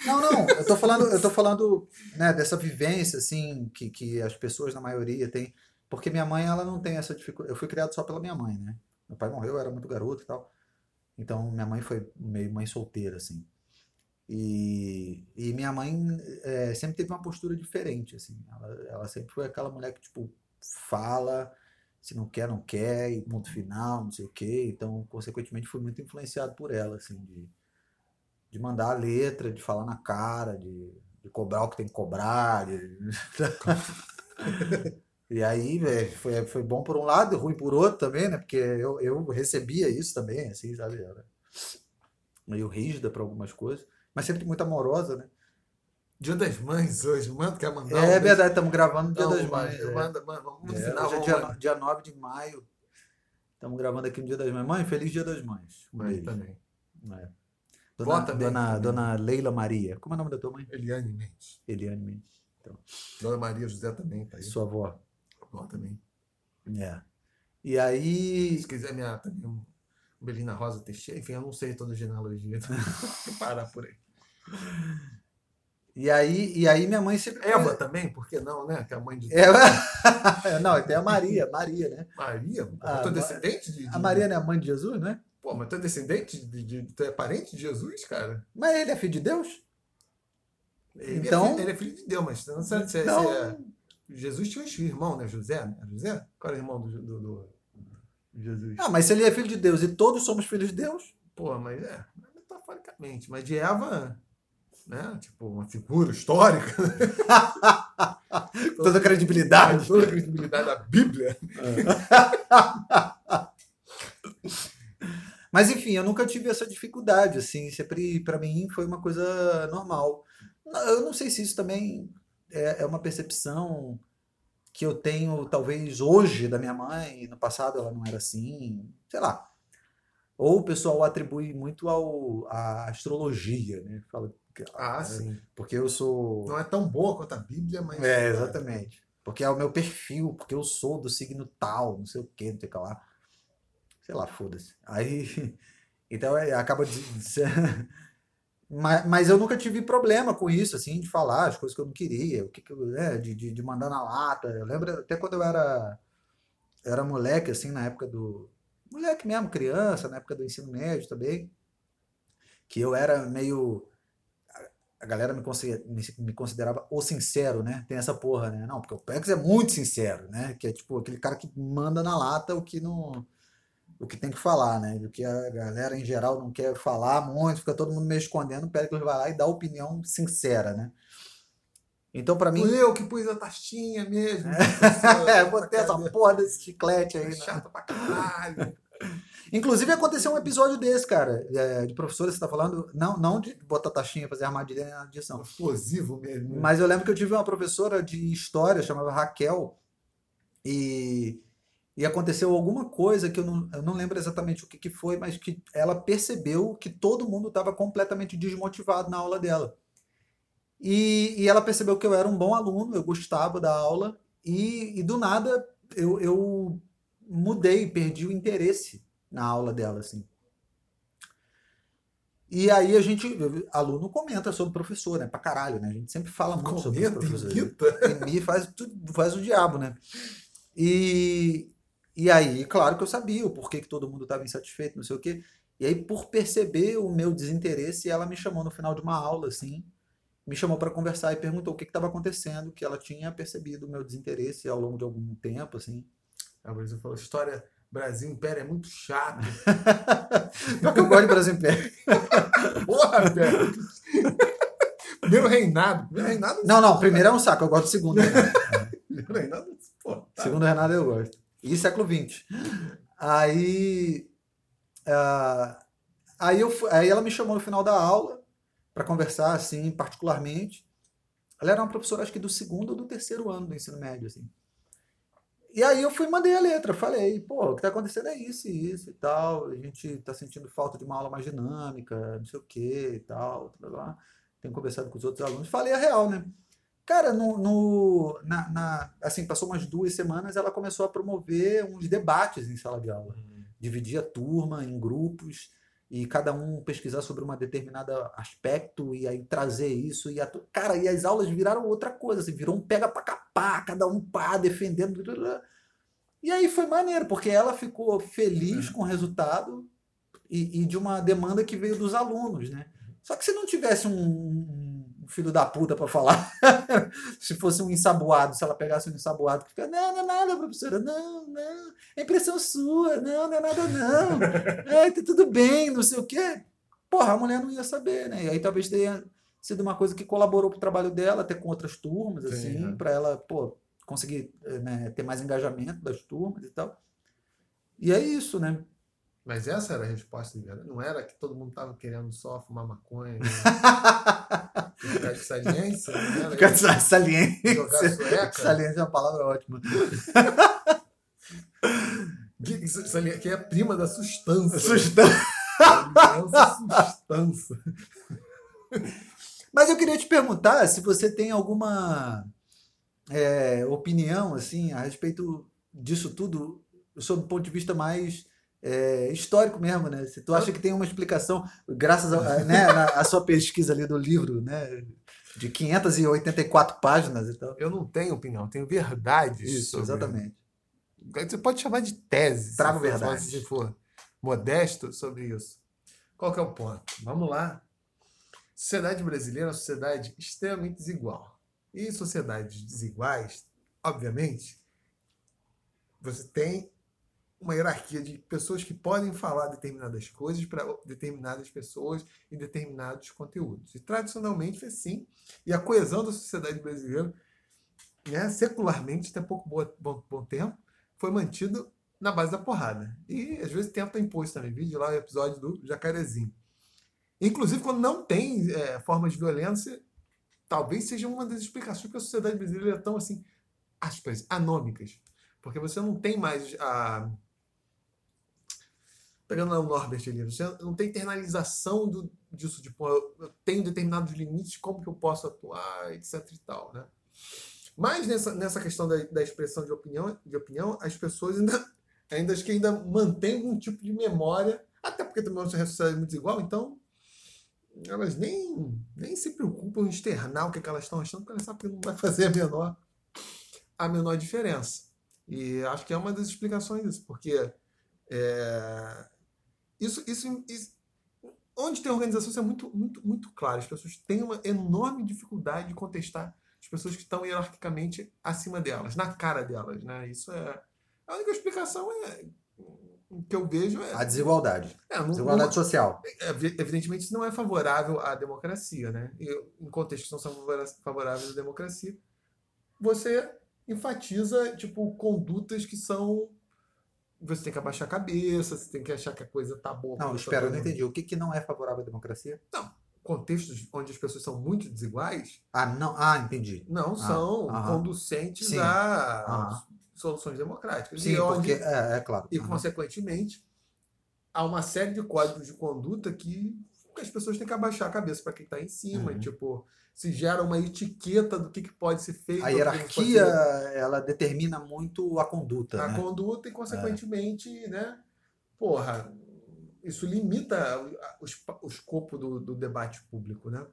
Não, não, eu tô falando, eu tô falando né, dessa vivência, assim, que, que as pessoas, na maioria, têm. Porque minha mãe, ela não tem essa dificuldade. Eu fui criado só pela minha mãe, né? Meu pai morreu, eu era muito garoto e tal. Então, minha mãe foi meio mãe solteira, assim. E, e minha mãe é, sempre teve uma postura diferente, assim. Ela, ela sempre foi aquela mulher que, tipo, fala, se não quer, não quer, e ponto final, não sei o quê. Então, consequentemente, fui muito influenciado por ela, assim, de, de mandar a letra, de falar na cara, de, de cobrar o que tem que cobrar. de- E aí, velho, foi, foi bom por um lado e ruim por outro também, né? Porque eu, eu recebia isso também, assim, sabe? Era meio rígida para algumas coisas, mas sempre muito amorosa, né? Dia das Mães hoje, manda, quer mandar? um é verdade, estamos gravando no Dia Então, das Mães. é. manda, manda, vamos no É, final. hoje é dia, dia 9 de maio. Estamos gravando aqui no Dia das Mães. Mãe, feliz Dia das Mães. Um Mãe também. É. Dona, também, dona, também. dona Leila Maria. Como é o nome da tua mãe? Eliane Mendes. Eliane Mendes. Dona Maria José também tá aí. Sua avó. Vó também. É. E aí. Se quiser minha também um Belina Rosa Teixeira, enfim, eu não sei toda a genealogia. Então, parar por aí. E aí, e aí minha mãe sempre. Eva também, por que não, né? Que é a mãe de É, não, tem a Maria, Maria, né? Maria. Pô, Ah, tu é descendente de, de- A Maria não é mãe de Jesus, né? Pô, mas tu é descendente de, de, Tu é parente de Jesus, cara? Mas ele é filho de Deus? Ele Então- É filho, ele é filho de Deus, mas não sabe se é. Então- se é- Jesus tinha um irmão, né? José, né? José? Qual era o irmão do, do, do- do Jesus? Ah, mas se ele é filho de Deus e todos somos filhos de Deus, Pô, mas é, metaforicamente. Mas de Eva, né? Tipo, uma figura histórica. toda a credibilidade. Toda a credibilidade da Bíblia. Mas enfim, eu nunca tive essa dificuldade, assim, sempre para mim foi uma coisa normal. Eu não sei se isso também é, é uma percepção que eu tenho, talvez, hoje da minha mãe, no passado ela não era assim, sei lá. Ou o pessoal atribui muito ao, à astrologia, né? Fala, Ah, é, sim. Porque eu sou. Não é tão boa quanto a Bíblia, mas. É, exatamente. Porque é o meu perfil, porque eu sou do signo tal, não sei o que, não sei o que lá. Sei lá, foda-se. Aí. Então é, acaba de. mas, mas eu nunca tive problema com isso, assim, de falar as coisas que eu não queria, o que, que eu, né, de, de, de mandar na lata. Eu lembro até quando eu era, era moleque, assim, na época do. Moleque mesmo, criança, na época do ensino médio também. Que eu era meio a galera me, me, me considerava o sincero, né? Tem essa porra, né? Não, porque o Pex é muito sincero, né? Que é tipo aquele cara que manda na lata o que não. O que tem que falar, né? O que a galera em geral não quer falar muito, fica todo mundo meio escondendo, o Pericles vai lá e dá opinião sincera, né? Então, pra mim. Fui eu que pus a tastinha mesmo. é, botei essa porra desse chiclete aí. É né? chato pra caralho. Inclusive aconteceu um episódio desse, cara, é, de professora, você tá falando, não, não de botar taxinha, fazer armadilha na adição. Explosivo mesmo. Mas eu lembro que eu tive uma professora de história, chamava Raquel, e, e aconteceu alguma coisa que eu não, eu não lembro exatamente o que, que foi, mas que ela percebeu que todo mundo estava completamente desmotivado na aula dela. E, e ela percebeu que eu era um bom aluno, eu gostava da aula, e, e do nada eu, eu mudei, perdi o interesse na aula dela, assim. E aí a gente, aluno comenta sobre o professor, né? Pra caralho, né? A gente sempre fala muito sobre o Comenta, professor. E faz, tudo- faz o diabo, né? E, e aí, claro que eu sabia o porquê que todo mundo estava insatisfeito, não sei o quê. E aí, por perceber o meu desinteresse, ela me chamou no final de uma aula, assim, me chamou para conversar e perguntou o que estava acontecendo, que ela tinha percebido o meu desinteresse ao longo de algum tempo, assim. A Brasil falou, história Brasil Império é muito chato. Pior que eu gosto de Brasil Império. Porra, velho. Primeiro reinado. Primeiro reinado. Não, não, primeiro é um saco, eu gosto do segundo. Primeiro reinado. Pô, tá. Segundo Renato eu gosto. E século XX. Aí, ah, aí, eu, aí ela me chamou no final da aula para conversar, assim, particularmente. Ela era uma professora, acho que do segundo ou do terceiro ano do ensino médio, assim. E aí eu fui e mandei a letra, falei, pô, o que tá acontecendo é isso e isso e tal, a gente tá sentindo falta de uma aula mais dinâmica, não sei o que e tal, blá, blá. tenho conversado com os outros alunos, falei a real, né? Cara, no, no- na, na- assim, passou umas duas semanas, ela começou a promover uns debates em sala de aula. Dividir a turma em grupos e cada um pesquisar sobre uma determinada aspecto e aí trazer isso. E a, cara, e as aulas viraram outra coisa, assim, virou um pega pra capar, cada um pá, defendendo. E aí foi maneiro, porque ela ficou feliz com o resultado e, e de uma demanda que veio dos alunos, né? Só que se não tivesse um, um filho da puta para falar, se fosse um ensaboado, se ela pegasse um ensaboado que fica, não, não é nada, professora, não, não, é impressão sua, não, não é nada, não, é, tá tudo bem, não sei o quê. Porra, a mulher não ia saber, né? E aí talvez tenha sido uma coisa que colaborou pro trabalho dela, até com outras turmas, Sim, assim, é. para ela, pô, conseguir eh, né, ter mais engajamento das turmas e tal. E é isso, né? Mas essa era a resposta dela. Não era que todo mundo tava querendo só fumar maconha e ficar de saliência. Ficar de saliência. Jogar sueca. Saliência é uma palavra ótima. Que, que, é a prima da sustância. Sustância. Sustância. Mas eu queria te perguntar se você tem alguma é, opinião assim a respeito disso tudo, sob o ponto de vista mais é, histórico mesmo, né? Se tu acha que tem uma explicação, graças a, né, a sua pesquisa ali do livro, né? De 584 páginas e tal. Eu não tenho opinião, tenho verdades. Isso, sobre- exatamente. Você pode chamar de tese. se Trago verdades. Se for modesto sobre isso. Qual que é o ponto? Vamos lá. Sociedade brasileira é uma sociedade extremamente desigual. E sociedades desiguais, obviamente, você tem uma hierarquia de pessoas que podem falar determinadas coisas para determinadas pessoas e determinados conteúdos. E tradicionalmente foi assim. E a coesão da sociedade brasileira, né, secularmente, até pouco boa- bom, bom tempo, foi mantido na base da porrada. E às vezes tenta impor isso também. Vídeo lá o episódio do Jacarezinho. Inclusive, quando não tem é, formas de violência, talvez seja uma das explicações que a sociedade brasileira é tão assim, aspas, anômicas. Porque você não tem mais a. Pegando lá o Norbert ali, você não tem internalização do, disso, de pô, eu tenho determinados limites, como que eu posso atuar, etc e tal, né? Mas nessa, nessa questão da, da expressão de opinião, de opinião, as pessoas ainda, ainda acho que ainda mantêm algum tipo de memória, até porque também é uma sociedade muito desigual, então elas nem, nem se preocupam em externar o que, que elas estão achando, porque elas sabem que não vai fazer a menor, a menor diferença. E acho que é uma das explicações disso, porque é, isso, isso, isso- onde tem organização, isso é muito, muito, muito claro. As pessoas têm uma enorme dificuldade de contestar as pessoas que estão hierarquicamente acima delas, na cara delas. Né? Isso é. A única explicação é que eu vejo é. A desigualdade. é, não- Desigualdade social. Evi- Evidentemente, isso não é favorável à democracia, né? E em contextos que não são favoráveis à democracia, você enfatiza, tipo, condutas que são. Você tem que abaixar a cabeça, você tem que achar que a coisa tá boa. Não, porque espera, eu tá não entendi. O que, que não é favorável à democracia? Contextos onde as pessoas são muito desiguais Ah, não. Ah, entendi. não são aham. conducentes Sim. a Aham. Soluções democráticas. Sim, e onde, porque. É, é claro. e Aham. consequentemente, há uma série de códigos de conduta que as pessoas têm que abaixar a cabeça para quem está em cima. Uhum. Tipo, se gera uma etiqueta do que, que pode ser feito. A hierarquia, ela determina muito a conduta. a né? conduta e, consequentemente, né? Porra, isso limita o, o escopo do, do debate público, né?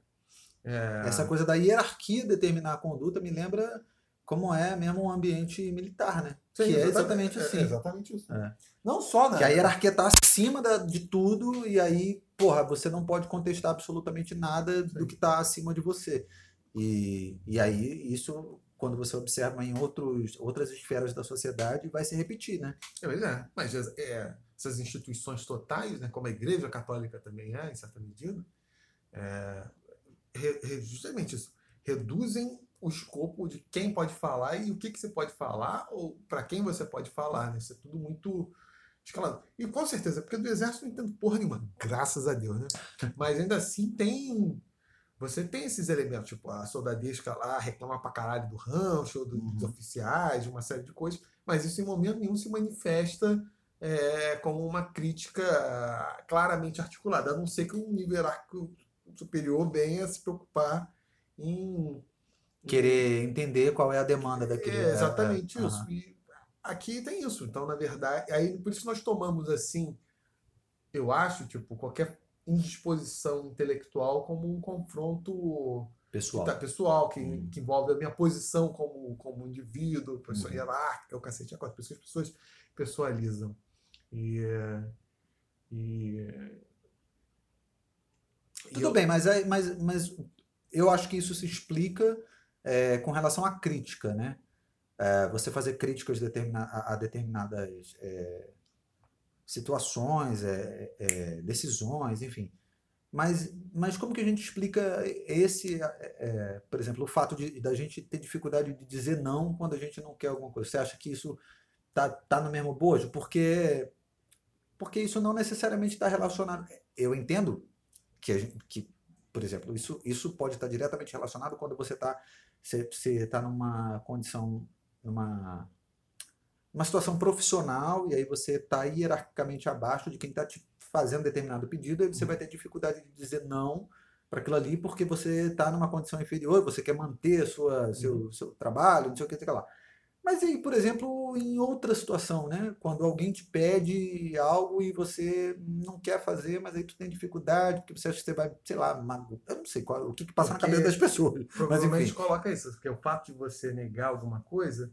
É... Essa coisa da hierarquia determinar a conduta me lembra como é mesmo um ambiente militar, né? Sim, que é exatamente é, assim. É exatamente isso. É. Não só, né? Que a hierarquia está acima da, de tudo e aí, porra, você não pode contestar absolutamente nada Sim. do que está acima de você. E, e aí, isso, quando você observa em outros, outras esferas da sociedade, vai se repetir, né? Pois é, mas é, essas instituições totais, né, como a Igreja Católica também é, em certa medida, é, justamente isso, reduzem o escopo de quem pode falar e o que, que você pode falar ou para quem você pode falar. Né? Isso é tudo muito escalado. E com certeza, porque do exército não entendo porra nenhuma, graças a Deus, né? Mas ainda assim tem. Você tem esses elementos, tipo a soldadesca lá reclama pra caralho do rancho, dos uhum. oficiais, de uma série de coisas, mas isso em momento nenhum se manifesta é, como uma crítica claramente articulada, a não ser que um nível hierárquico superior venha se preocupar em querer entender qual é a demanda daquele. É exatamente é, é, isso. E aqui tem isso. Então, na verdade, aí por isso nós tomamos assim, eu acho, tipo, qualquer indisposição intelectual como um confronto pessoal, que, tá, pessoal, que, hum. que envolve a minha posição como, como indivíduo, pessoa hum. hierárquica, o cacete, é por isso que as pessoas pessoalizam. E, e tudo eu... bem, mas, mas, mas eu acho que isso se explica é, com relação à crítica, né? É, você fazer críticas determina a, determinadas é, situações, é, é, decisões, enfim. Mas, mas como que a gente explica esse, é, por exemplo, o fato de da gente ter dificuldade de dizer não quando a gente não quer alguma coisa? Você acha que isso tá, tá no mesmo bojo? Porque, porque isso não necessariamente está relacionado. Eu entendo que, gente, que por exemplo, isso, isso pode estar diretamente relacionado quando você está você está numa condição, numa, numa situação profissional e aí você está hierarquicamente abaixo de quem está te fazendo determinado pedido, aí você vai ter dificuldade de dizer não para aquilo ali porque você está numa condição inferior, você quer manter sua, seu, uhum. seu trabalho, não sei o que, sei lá. Mas aí, por exemplo, em outra situação, né? Quando alguém te pede algo e você não quer fazer, mas aí tu tem dificuldade, porque você acha que você vai, sei lá, mago... eu não sei qual, o que, que passa porque na cabeça das pessoas. Provavelmente mas, enfim. coloca isso, porque o fato de você negar alguma coisa,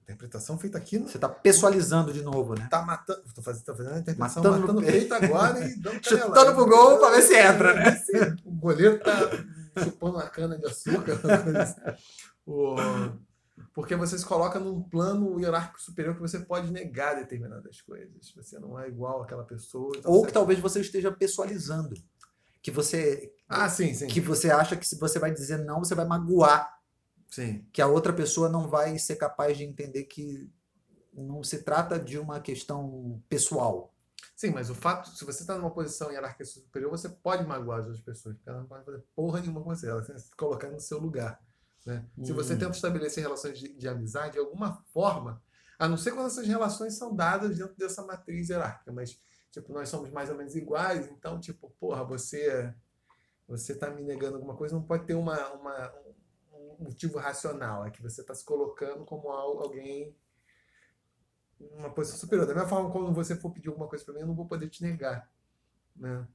interpretação feita aqui no... Você está pessoalizando de novo, né? Tá matando. Tô fazendo, tô fazendo a interpretação matando, matando peito agora e dando Chutando pro gol para ver se entra, né? O goleiro tá chupando a cana de açúcar. Assim. o... Porque você se coloca num plano hierárquico superior que você pode negar determinadas coisas. Você não é igual àquela pessoa. Então Ou que talvez você esteja pessoalizando. Que você. Ah, sim, sim. Que você acha que se você vai dizer não, você vai magoar. Sim. Que a outra pessoa não vai ser capaz de entender que não se trata de uma questão pessoal. Sim, mas o fato, se você está numa posição hierárquica superior, você pode magoar as outras pessoas, porque ela não pode fazer porra nenhuma com você, ela tem que se colocar no seu lugar. Né? Hum. Se você hum. tenta estabelecer relações de, de, amizade, de alguma forma, a não ser quando essas relações são dadas dentro dessa matriz hierárquica, mas tipo, nós somos mais ou menos iguais, então, tipo, porra, você você está me negando alguma coisa, não pode ter uma, uma, um motivo racional, é que você está se colocando como alguém uma posição superior. Da mesma forma, quando você for pedir alguma coisa para mim, eu não vou poder te negar. Né?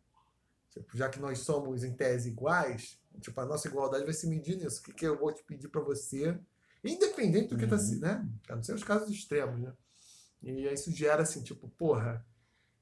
Tipo, já que nós somos, em tese, iguais, Tipo, a nossa igualdade vai se medir nisso. O que, que eu vou te pedir para você, independente do que está assim, né? A não ser os casos extremos, né? E aí isso gera assim, tipo, porra,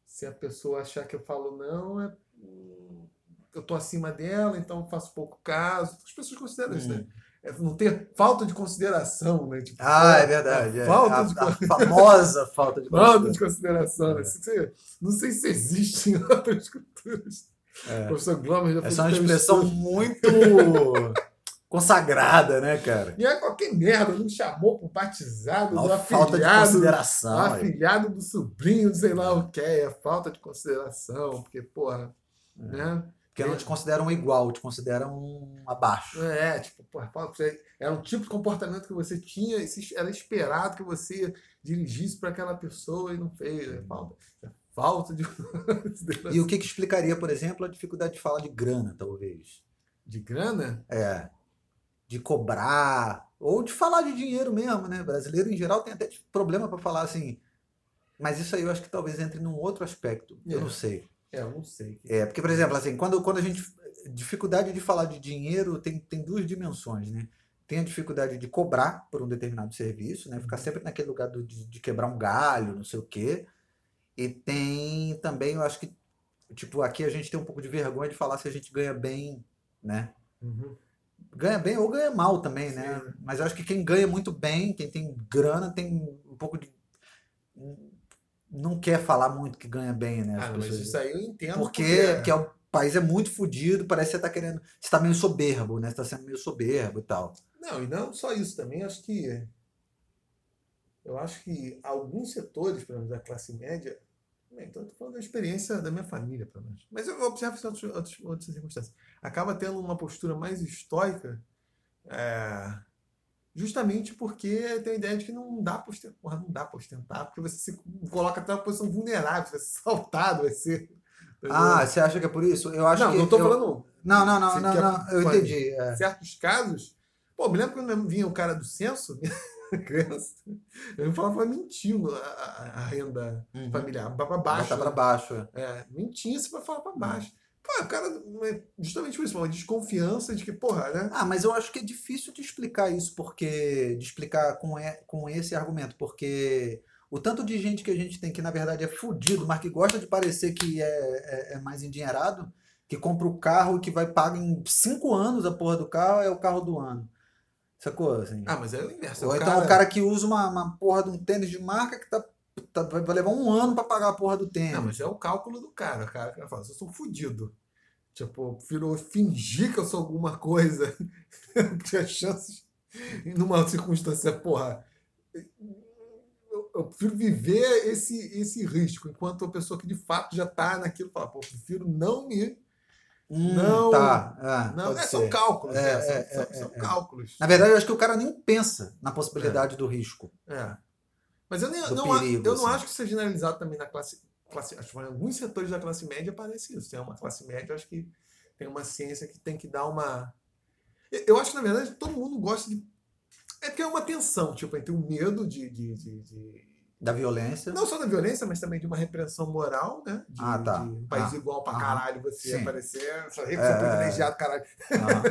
se a pessoa achar que eu falo não, é, hum, eu tô acima dela, então faço pouco caso. As pessoas consideram isso, né? É não ter falta de consideração, né? Tipo, ah, é verdade. É. Falta a, de a famosa falta de consideração. Falta de consideração. Né? Não sei se existe em outras culturas. É. professor Glomer já Essa é uma expressão muito consagrada, né, cara? E é qualquer merda, não chamou pro batizado Mal do afilhado. Falta de consideração. Do afilhado do sobrinho, sei lá o que, é falta de consideração, porque, porra, é. né? Porque não te consideram igual, te consideram abaixo. É, tipo, porra, era um tipo de comportamento que você tinha, era esperado que você dirigisse para aquela pessoa e não fez. É falta, é falta de. e o que, que explicaria, por exemplo, a dificuldade de falar de grana, talvez? De grana? É. De cobrar, ou de falar de dinheiro mesmo, né? Brasileiro, em geral, tem até problema para falar assim. Mas isso aí eu acho que talvez entre num outro aspecto. É. Eu não sei. É, eu não sei. É, porque, por exemplo, assim, quando, quando a gente. Dificuldade de falar de dinheiro tem, tem duas dimensões, né? Tem a dificuldade de cobrar por um determinado serviço, né? Ficar Uhum. sempre naquele lugar do- de, de quebrar um galho, não sei o quê. E tem também, eu acho que, tipo, aqui a gente tem um pouco de vergonha de falar se a gente ganha bem, né? Uhum. Ganha bem ou ganha mal também, né? Sim. Mas eu acho que quem ganha muito bem, quem tem grana, tem um pouco de. Não quer falar muito que ganha bem, né? Ah, mas isso aí eu entendo. porque, porque o país é muito fodido, parece que você tá querendo. Você tá meio soberbo, né? Você tá sendo meio soberbo e tal. Não, e não só isso também, acho que. Eu acho que alguns setores, pelo menos da classe média, então estou falando da experiência da minha família, pelo menos. Mas eu observo isso em outros- outros- outras circunstâncias. Acaba tendo uma postura mais estoica, é, justamente porque tem a ideia de que não dá para ostentar, não dá pra ostentar, porque você se coloca até uma posição vulnerável, você vai ser assaltado, vai ser. Ah, você acha que é por isso? Eu acho não, que. não estou eu- falando Não, não, não, não, não, eu entendi. é. certos casos. Pô, me lembro quando vinha o cara do censo, criança, eu falava mentindo a, a- renda Uhum. familiar, para baixo. Botar pra baixo. é. É, mentia-se para falar para baixo. Pô, o cara, é justamente por isso, uma desconfiança de que, porra, né? Ah, mas eu acho que é difícil de explicar isso, porque. de explicar com, e- com esse argumento, porque o tanto de gente que a gente tem que, na verdade, é fudido, mas que gosta de parecer que é, é, é mais endinheirado, que compra o carro e que vai pagar em cinco anos a porra do carro, é o carro do ano. Sacou? Assim? Ah, mas é o inverso. Ou o então o cara que usa uma, uma porra de um tênis de marca que tá, tá- vai levar um ano pra pagar a porra do tênis. Não, mas é o cálculo do cara. O cara, o cara fala, eu sou fudido. Tipo, eu prefiro fingir que eu sou alguma coisa. Porque as chances, numa circunstância, porra. Eu, eu prefiro viver esse, esse risco, enquanto a pessoa que de fato já tá naquilo fala, pô, eu prefiro não me. Hum, não- tá. ah, Não, é, são cálculos, É? São, é, são- é, são é. cálculos. Na verdade, eu acho que o cara nem pensa na possibilidade do risco. É. Mas eu, nem, não, perigo, eu não assim. acho que seja generalizado também na classe. classe acho que em alguns setores da classe média parece isso. Tem uma classe média, acho que tem uma ciência que tem que dar uma. Eu- Eu acho que, na verdade, todo mundo gosta de. É porque é uma tensão, tipo, entre o medo de. de, de- de- Da violência. Não só da violência, mas também de uma repressão moral, né? De, Ah, tá. de um país Ah, igual pra aham. caralho, você Sim. aparecer, só rico, É, é, privilegiado, caralho, Aham.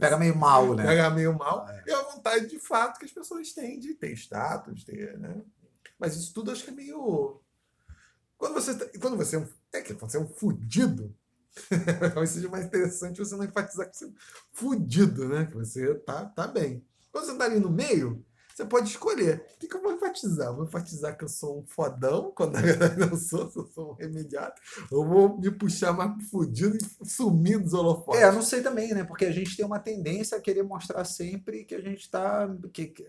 Pega meio mal, né? pegar meio mal. É. E a vontade de fato que as pessoas têm de ter status, ter, né? Mas isso tudo acho que é meio. Quando você, tá- quando você é um. É que você é um fudido, talvez seja mais interessante você não enfatizar que você é um fudido, né? Que você tá, tá bem. Quando você tá ali no meio, você pode escolher. O que, que eu vou enfatizar? Vou enfatizar que eu sou um fodão, quando na verdade não sou, eu sou um remediado. Ou vou me puxar mais fudido e sumir dos holofotes. É, eu não sei também, né? Porque a gente tem uma tendência a querer mostrar sempre que a gente tá. Que, que-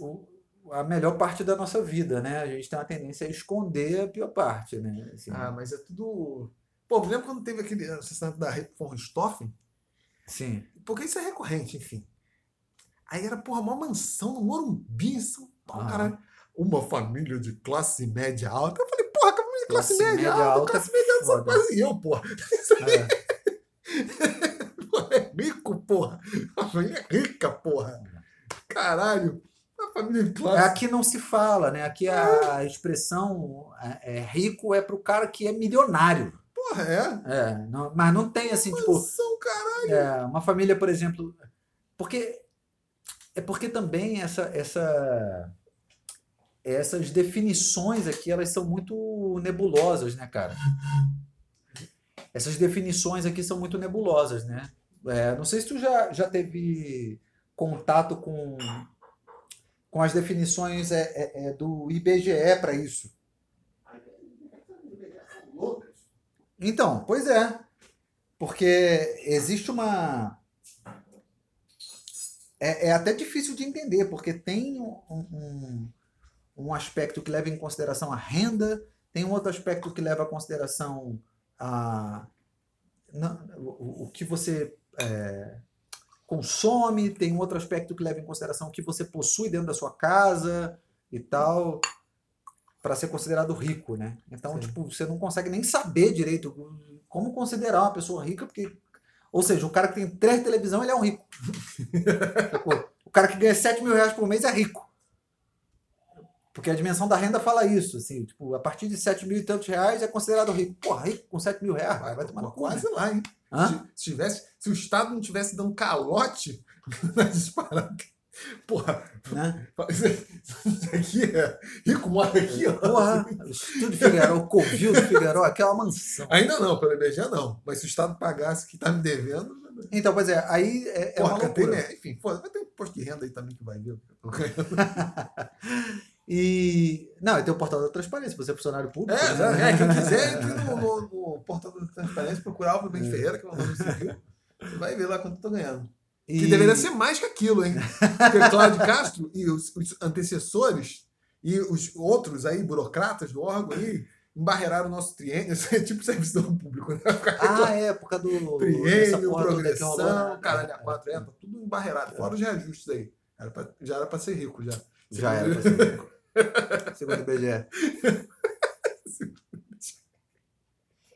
o- a melhor parte da nossa vida, né? A gente tem uma tendência a esconder a pior parte, né? Assim, Ah, mas é tudo. Pô, me lembro quando teve aquele assassinato da von Richthofen? Sim. Porque isso é recorrente, enfim. Aí era, porra, uma mansão no Morumbi, em São Paulo, Aham. caralho. Uma família de classe média alta. Eu falei, porra, que família de classe, Classe média, média alta, classe média alta foda. quase eu, porra. É. Porra, é rico, porra. Uma família rica, porra. Caralho. Uma família de classe. Aqui não se fala, né? Aqui a expressão é, é, rico é pro cara que é milionário. Porra, é. É, não- mas não tem assim, tipo, Mansão, caralho. É, uma família, por exemplo, porque é porque também essa, essa essas definições aqui elas são muito nebulosas, né, cara? Essas definições aqui são muito nebulosas, né? É, não sei se tu já, já teve contato com, com as definições é, é, é, do IBGE para isso. Então, pois é. Porque existe uma. É, é até difícil de entender, porque tem um, um, um aspecto que leva em consideração a renda, tem um outro aspecto que leva em consideração a, não, o, o que você é, consome, tem um outro aspecto que leva em consideração o que você possui dentro da sua casa e tal, para ser considerado rico, né? Então, Sim. tipo, você não consegue nem saber direito como considerar uma pessoa rica, porque. Ou seja, o cara que tem três televisão, ele é um rico. O cara que ganha 7 mil reais por mês é rico. Porque a dimensão da renda fala isso, assim, tipo, a partir de 7 mil e tantos reais é considerado rico. Porra, rico com 7 mil reais, vai, vai tomar no cu. né? quase lá, hein? Hã? Se, se tivesse, se o Estado não tivesse dando calote nas paradas. Porra, Né? isso aqui é. Rico mora aqui, ó. Porra, o Estúdio Figueiró, o Covil do Figueiró, aquela mansão. Ainda não, pelo IBGE não. Mas se o Estado pagasse o que tá me devendo. Então, pois é, aí é, é uma Porra, tem, loucura. né? Enfim, foda, vai ter um imposto de renda aí também que vai ver. o. E. Não, tem o portal da transparência, você é funcionário público. É, né? é, quem quiser, entre no, no, no portal da transparência, procurar Alvo Bem Ferreira, que é o nome civil. Você vai ver lá quanto eu tô ganhando. E- Que deveria ser mais que aquilo, hein? Porque Cláudio Castro e os, os antecessores e os outros aí, burocratas do órgão aí, embarreiraram o nosso triênio. Isso é tipo servidor público, né? Ah, é, causa do. triênio, rolou, progressão, né? caralho, a quatro, é, tá tudo embarreirado. Fora os reajustes aí. Era pra- já era pra ser rico, já. Já era pra ser rico. Segundo o IBGE.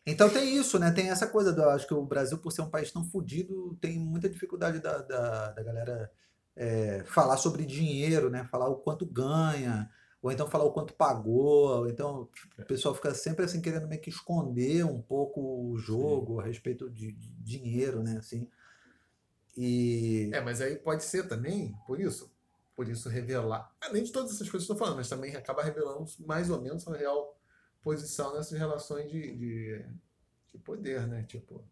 Então tem isso, né? Tem essa coisa do. Acho que o Brasil, por ser um país tão fodido, tem muita dificuldade da, da, da galera é, falar sobre dinheiro, né? Falar o quanto ganha, ou então falar o quanto pagou, ou então o pessoal fica sempre assim querendo meio que esconder um pouco o jogo a respeito de, de dinheiro, né? Assim. E. É, mas aí pode ser também, por isso, por isso revelar. Além de todas essas coisas que eu estou falando, mas também acaba revelando mais ou menos a real posição nessas relações de, de, de poder, né? Tipo,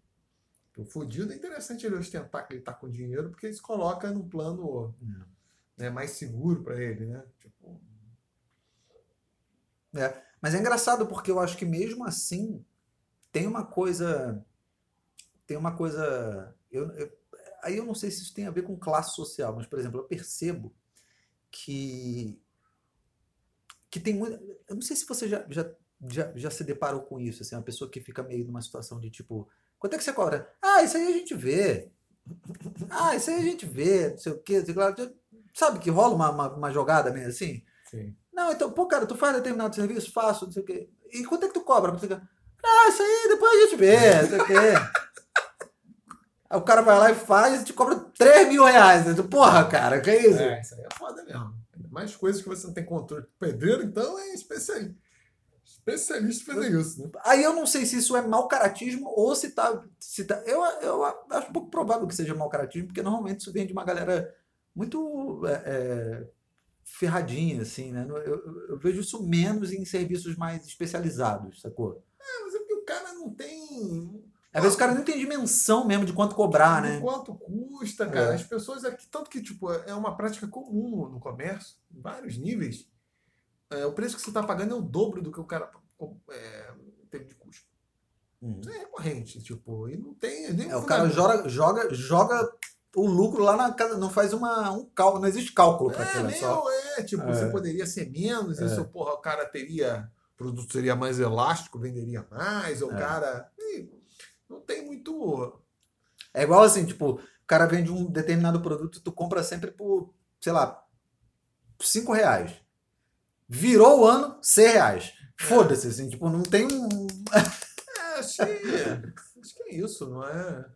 o fudido é interessante ele ostentar que ele tá com dinheiro, porque isso coloca num plano né, mais seguro para ele, né? Tipo, Mas é engraçado porque eu acho que mesmo assim tem uma coisa. Tem uma coisa. Eu, eu- aí eu não sei se isso tem a ver com classe social, mas, por exemplo, eu percebo que. Que tem muito. Eu não sei se você já, já, já, já se deparou com isso, assim, uma pessoa que fica meio numa situação de tipo. Quanto é que você cobra? Ah, isso aí a gente vê. Ah, isso aí a gente vê, não sei o quê. sei lá. Sabe que rola uma, uma, uma jogada meio assim? sim. Não, então, pô, cara, tu faz determinado serviço? Faço, não sei o quê. E quanto é que tu cobra? Ah, isso aí depois a gente vê, não sei o quê. Aí o cara vai lá e faz e te cobra 3 mil reais. Eu, Porra, cara, que é isso? É, isso aí é foda mesmo. Mais coisas que você não tem controle. Pedreiro, então, é especialista. Especialista em fazer isso, né? Aí eu não sei se isso é mau caratismo ou se tá. Se tá eu, eu acho pouco provável que seja mau caratismo, porque normalmente isso vem de uma galera muito é, é, ferradinha, assim, né? Eu, eu- eu vejo isso menos em serviços mais especializados, sacou? É, mas é porque o cara não tem. Às vezes o cara não tem dimensão mesmo de quanto cobrar, né? Quanto custa, cara? É. As pessoas aqui, tanto que tipo, é uma prática comum no comércio, em vários níveis. É, o preço que você está pagando é o dobro do que o cara é, teve de custo. Uhum. Isso é recorrente, tipo, e não tem. Nem É, o cara joga, joga, joga o lucro lá na casa, não faz uma, um cálculo, não existe cálculo para É, aquilo, é só. é, tipo, É. você poderia ser menos, É. isso, porra, o cara teria. O produto seria mais elástico, venderia mais, ou o É. cara. não tem muito. É igual assim, tipo, o cara vende um determinado produto, tu compra sempre por, sei lá, 5 reais. Virou o ano, 100 reais. Foda-se, assim, tipo, não tem um. É, que, acho que é isso, não é?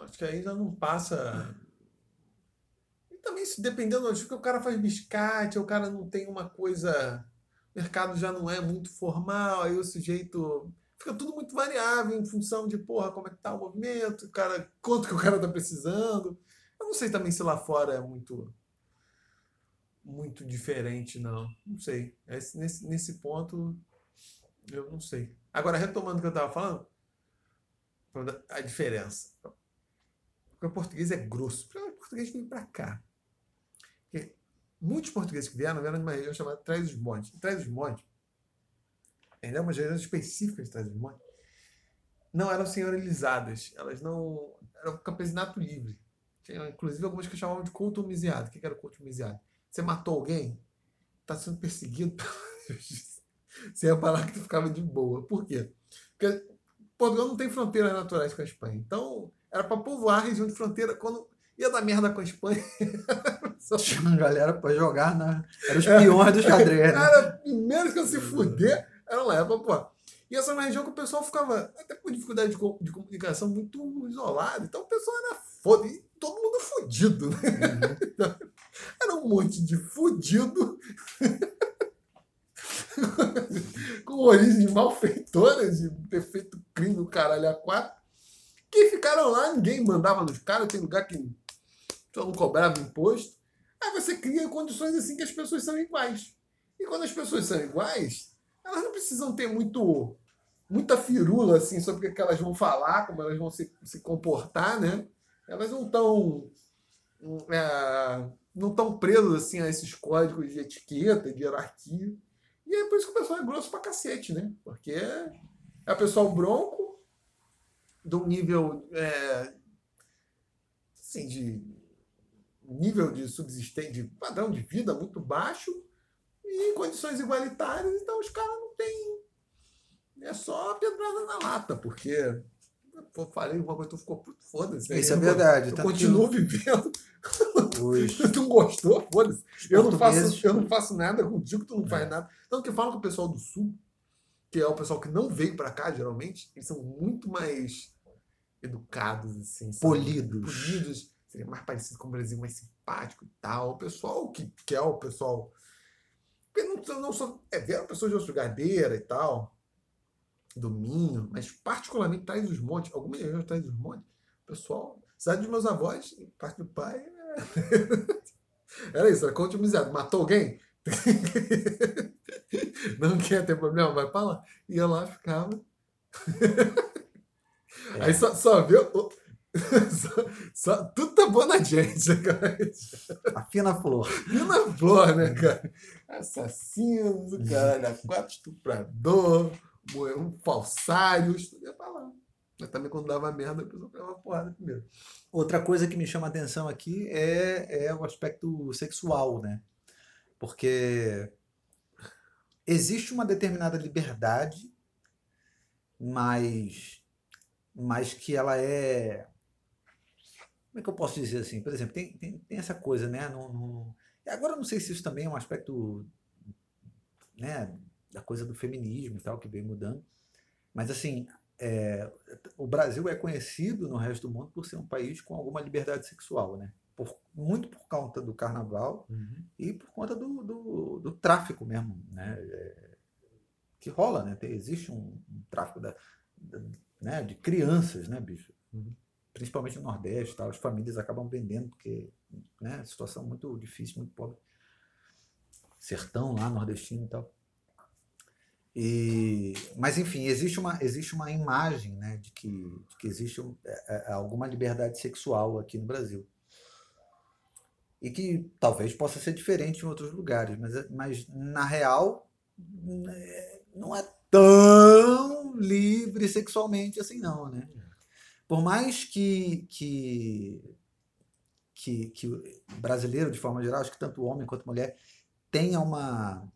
Acho que aí já não passa. E também, se dependendo, acho que o cara faz biscate, o cara não tem uma coisa. O mercado já não é muito formal, aí o sujeito. Fica tudo muito variável em função de, porra, como é que tá o movimento, o cara, quanto que o cara tá precisando. Eu não sei também se lá fora é muito muito diferente, não. Não sei. Esse- nesse, nesse ponto, eu não sei. Agora, retomando o que eu estava falando, a diferença. Porque o português é grosso. O português vem para cá. Porque muitos portugueses que vieram, vieram de uma região chamada Trás dos Montes. Trás dos Montes, ainda é uma região específica de Trás dos Montes, não eram senhorializadas. Elas não... Era um campesinato livre. Tinha, inclusive, algumas que chamavam de culto homiziado. O que era o culto homiziado? Você matou alguém, está sendo perseguido pela justiça. Você ia falar que tu ficava de boa. Por quê? Porque Portugal não tem fronteiras naturais com a Espanha. Então, era para povoar a região de fronteira. Quando ia dar merda com a Espanha, só Tinha uma galera pra jogar na. Era os peões do xadrez, né? Primeiro que eu se fuder, era lá, era pra, pô. E essa é uma região que o pessoal ficava, até com dificuldade de, de comunicação, muito isolado. Então o pessoal era foda. E todo mundo fudido, né? Uhum. Era um monte de fudido com origens malfeitoras de ter feito crime do caralho a quatro, que ficaram lá, ninguém mandava nos caras, tem lugar que só não cobrava imposto. Aí você cria condições assim que as pessoas são iguais. E quando as pessoas são iguais, elas não precisam ter muito muita firula assim sobre o que elas vão falar, como elas vão se, se comportar, né? Elas não estão é, não estão presos assim a esses códigos de etiqueta, de hierarquia. E é por isso que o pessoal é grosso pra cacete, né? Porque é o pessoal bronco, de um nível é, assim, de nível de subsistência, de padrão de vida muito baixo e em condições igualitárias, então os caras não têm. É só a pedrada na lata, porque Pô, falei uma coisa, tu ficou puto, foda-se. Isso é verdade. Eu continuo que... vivendo. Os... tu não gostou? Foda-se. Eu, não faço, eu não faço nada contigo, tu não é. faz nada. Tanto que falam com o pessoal do Sul, que é o pessoal que não veio para cá, geralmente, eles são muito mais educados, assim. Polidos. Polidos. Seria mais parecido com o Brasil, mais simpático e tal. O pessoal que, que é o pessoal. Eu não, não sou. É, vieram pessoas de outro Gadeira e tal do Minho, mas particularmente Traz os Montes, algumas regiões Traz os Montes, pessoal, cidade dos meus avós, parte do pai. era isso, era conte miséria. Matou alguém? Não quer ter problema, vai pra lá. Ia lá, ficava. É. Aí só, só viu. Só, só, tudo tá bom na gente, né, cara? A fina flor. Fina flor, né, cara? Assassinos, caralho, quatro estuprador, um falsários, tudo ia falar. Mas também quando dava merda, a pessoa pegava porrada primeiro. Outra coisa que me chama a atenção aqui é, é o aspecto sexual, né? Porque existe uma determinada liberdade, mas, mas que ela é. Como é que eu posso dizer assim? Por exemplo, tem, tem, tem essa coisa, né? No, no... Agora eu não sei se isso também é um aspecto né, da coisa do feminismo e tal, que vem mudando. Mas, assim, é, o Brasil é conhecido no resto do mundo por ser um país com alguma liberdade sexual, né? Por, muito por conta do carnaval uhum. e por conta do, do, do tráfico mesmo, né? É, que rola, né? Tem, existe um, um tráfico da, da, né? de crianças, né, bicho? Uhum. Principalmente no Nordeste, tal, as famílias acabam vendendo, porque né, situação muito difícil, muito pobre. Sertão lá, nordestino e tal. E, mas, enfim, existe uma, existe uma imagem né, de, que, de que existe um, é, é, alguma liberdade sexual aqui no Brasil. E que talvez possa ser diferente em outros lugares, mas, mas na real né, não é tão livre sexualmente assim, não. Né? Por mais que, que, que, que brasileiro, de forma geral, acho que tanto homem quanto mulher, tenha uma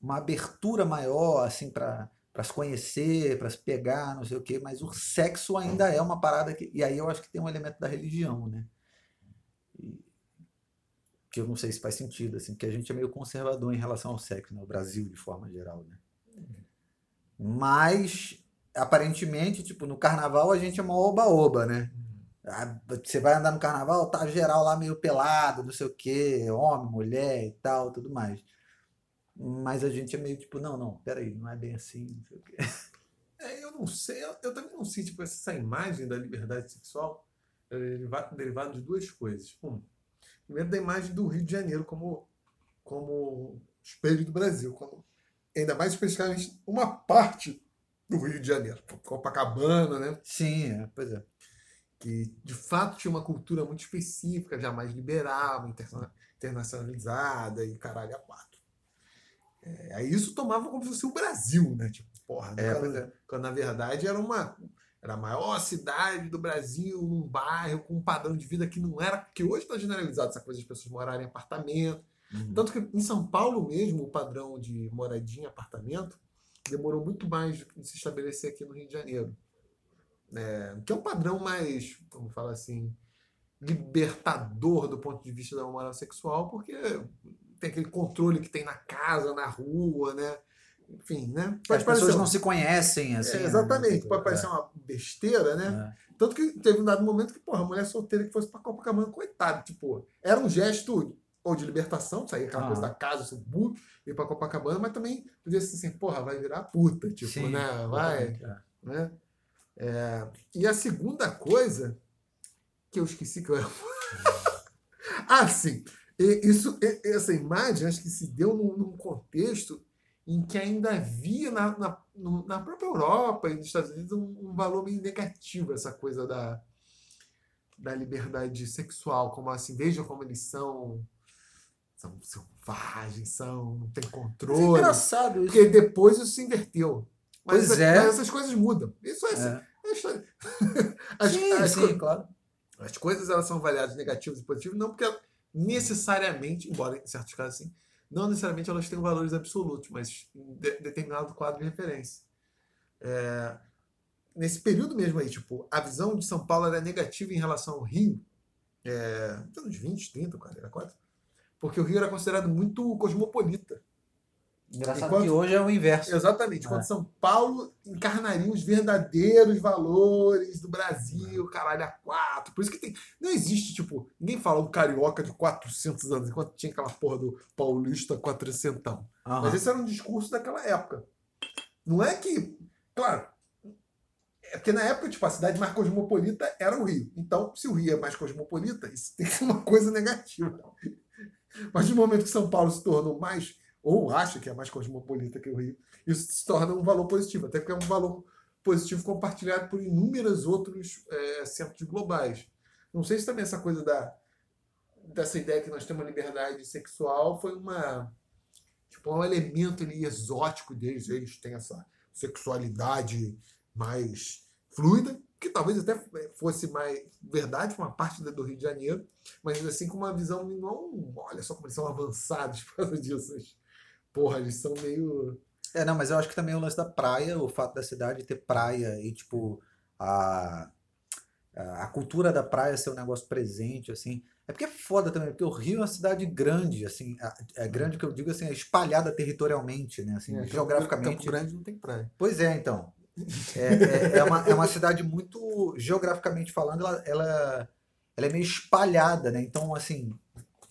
uma abertura maior, assim, para para se conhecer, para se pegar, não sei o quê, mas o sexo ainda é uma parada que. E aí eu acho que tem um elemento da religião, né? Que eu não sei se faz sentido, assim, porque a gente é meio conservador em relação ao sexo, né? Brasil, de forma geral, né? Mas, aparentemente, tipo, no carnaval a gente é uma oba-oba, né? Ah, você vai andar no carnaval, tá geral lá meio pelado, não sei o quê, homem, mulher e tal, tudo mais. Mas a gente é meio tipo, não, não, peraí, não é bem assim, não sei o quê. É, eu não sei, eu, eu, também não sei, tipo, essa imagem da liberdade sexual é derivada de duas coisas. Um, primeiro da imagem do Rio de Janeiro como, como espelho do Brasil, como, ainda mais especificamente uma parte do Rio de Janeiro, Copacabana, né? Sim, é, pois é. Que de fato tinha uma cultura muito específica, já mais liberal, internacionalizada e caralho a quatro. É, aí isso tomava como se fosse o Brasil, né? Tipo, porra, é, quando, é. quando, na verdade era uma era a maior cidade do Brasil, num bairro com um padrão de vida que não era, que hoje está generalizado essa coisa de pessoas morarem em apartamento. Uhum. Tanto que em São Paulo mesmo, o padrão de moradia em apartamento demorou muito mais de se estabelecer aqui no Rio de Janeiro. É, que é um padrão mais, como fala assim, libertador do ponto de vista da moral sexual, porque tem aquele controle que tem na casa, na rua, né? Enfim, né? Pode As pessoas não se conhecem, assim. É, exatamente. Né? Pode parecer é. uma besteira, né? É. Tanto que teve um dado momento que, porra, a mulher solteira que fosse pra Copacabana, coitado, tipo, era um gesto ou de libertação, sair aquela Ah. coisa da casa, subúrbio, ir pra Copacabana, mas também podia ser assim, porra, vai virar puta, tipo, Sim, né? Vai, é. né? É, e a segunda coisa que eu esqueci que eu ia Ah, sim. E- Isso, essa imagem acho que se deu num, num contexto em que ainda havia na, na, na própria Europa e nos Estados Unidos um, um valor meio negativo essa coisa da, da liberdade sexual, como assim, vejam como eles são, são selvagens, são, não tem Mas é controle. engraçado isso. Porque depois isso se inverteu. Mas, Pois é. mas essas coisas mudam. Isso é, É. é história. As, Sim, as sim, claro. as coisas elas são avaliadas negativas e positivas, não porque necessariamente, embora em certos casos sim, não necessariamente elas tenham valores absolutos, mas em de- determinado quadro de referência. É, nesse período mesmo aí, tipo, a visão de São Paulo era negativa em relação ao Rio, é, nos 20, 30, 44, porque o Rio era considerado muito cosmopolita. Engraçado Enquanto- que hoje é o inverso. Exatamente. Quando É. São Paulo encarnaria os verdadeiros valores do Brasil, caralho, a quatro. Por isso que tem. Não existe, tipo, ninguém fala um carioca de 400 anos, enquanto tinha aquela porra do paulista 400. Aham. Mas esse era um discurso daquela época. Não é que. Claro. É porque na época, tipo, a cidade mais cosmopolita era o Rio. Então, se o Rio é mais cosmopolita, isso tem que ser uma coisa negativa. Mas no momento que São Paulo se tornou mais, ou acha que é mais cosmopolita que o Rio, isso se torna um valor positivo. Até porque é um valor positivo compartilhado por inúmeros outros é, centros globais. Não sei se também essa coisa da, dessa ideia que nós temos uma liberdade sexual foi uma tipo um elemento ali exótico deles. Eles têm essa sexualidade mais fluida, que talvez até fosse mais verdade uma parte do Rio de Janeiro, mas assim com uma visão não, olha só como eles são avançados por causa disso. Porra, eles são meio É, não, mas eu acho que também o lance da praia, o fato da cidade ter praia e, tipo, a, a cultura da praia ser um negócio presente, assim. É porque é foda também, porque o Rio é uma cidade grande, assim, é grande que eu digo, assim, é espalhada territorialmente, né, assim, É, geograficamente. Campo Grande não tem praia. Pois é, então. É, é, é uma, é uma cidade muito, geograficamente falando, ela, ela, ela é meio espalhada, né? Então, assim,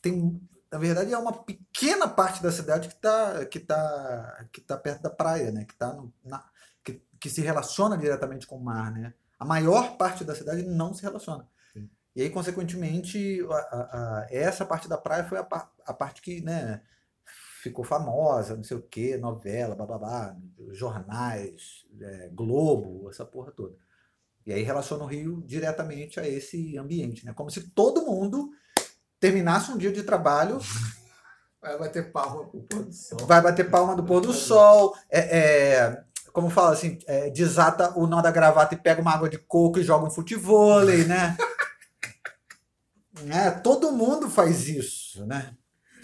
tem, na verdade, é uma pequena parte da cidade que está que tá, que tá perto da praia, né? Que, tá no, na, que, que se relaciona diretamente com o mar, né? A maior parte da cidade não se relaciona. Sim. E aí, consequentemente, a, a- a- essa parte da praia foi a, par- a parte que, né, ficou famosa, não sei o quê, novela, bababá, jornais, é, Globo, essa porra toda. E aí relaciona o Rio diretamente a esse ambiente, né? Como se todo mundo terminasse um dia de trabalho, Vai bater palma pro pôr do sol. vai bater palma do pôr do sol, é, é, como fala assim, é, desata o nó da gravata e pega uma água de coco e joga um futevôlei, né? É, todo mundo faz isso, né?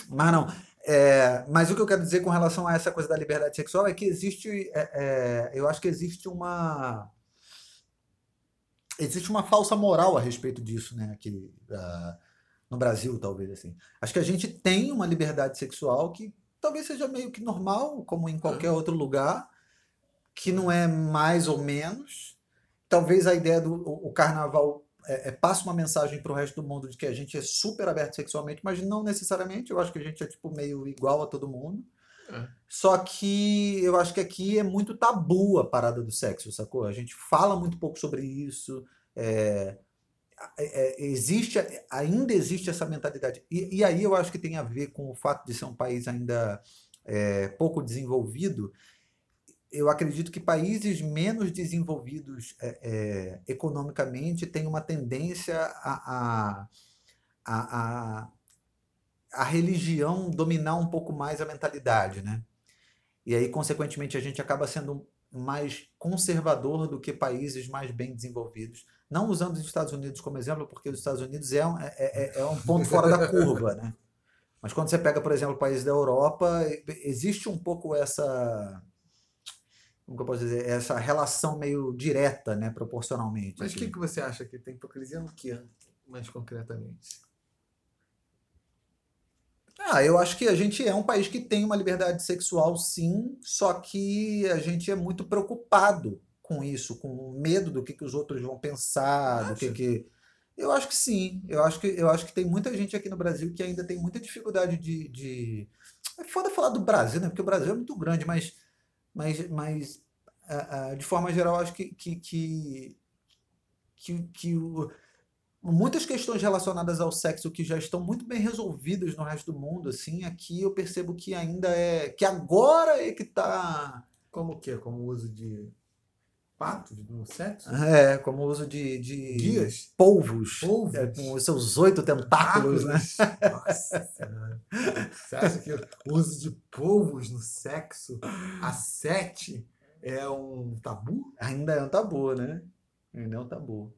Mas não. É, mas o que eu quero dizer com relação a essa coisa da liberdade sexual é que existe, é, é, eu acho que existe uma existe uma falsa moral a respeito disso, né? Aqui ah, no Brasil, talvez assim. Acho que a gente tem uma liberdade sexual que talvez seja meio que normal, como em qualquer outro lugar, que não é mais ou menos. Talvez a ideia do o, carnaval é, é, passa uma mensagem para o resto do mundo de que a gente é super aberto sexualmente, mas não necessariamente. Eu acho que a gente é tipo meio igual a todo mundo. É. Só que eu acho que aqui é muito tabu a parada do sexo, sacou? A gente fala muito pouco sobre isso. é, é, é, existe, ainda existe essa mentalidade. E, e aí eu acho que tem a ver com o fato de ser um país ainda é, pouco desenvolvido. Eu acredito que países menos desenvolvidos é, é, economicamente têm uma tendência a, a, a, a, religião dominar um pouco mais a mentalidade, né? E aí, consequentemente, a gente acaba sendo mais conservador do que países mais bem desenvolvidos. Não usando os Estados Unidos como exemplo, porque os Estados Unidos é um, é, é, é um ponto fora da curva, né? Mas quando você pega, por exemplo, países da Europa, existe um pouco essa como eu posso dizer, essa relação meio direta, né, proporcionalmente. Mas o assim. que, que você acha que tem hipocrisia no que, mais concretamente? Ah, eu acho que a gente é um país que tem uma liberdade sexual, sim, só que a gente é muito preocupado com isso, com medo do que, que os outros vão pensar, do que que. Eu acho que sim. Eu acho que, eu acho que tem muita gente aqui no Brasil que ainda tem muita dificuldade de. de... É foda falar do Brasil, né? Porque o Brasil é muito grande, mas, mas, mas uh, uh, de forma geral, acho que, que, que, que, que o, muitas questões relacionadas ao sexo que já estão muito bem resolvidas no resto do mundo, assim, aqui eu percebo que ainda é. que agora é que tá. Como o quê? Como o uso de patos no sexo? É, como o uso de, de Guias? polvos, Polvos? é, com os seus oito tentáculos, né? Nossa senhora. Você acha que o uso de polvos no sexo a sete é um tabu? Ainda é um tabu, né? Ainda é um tabu.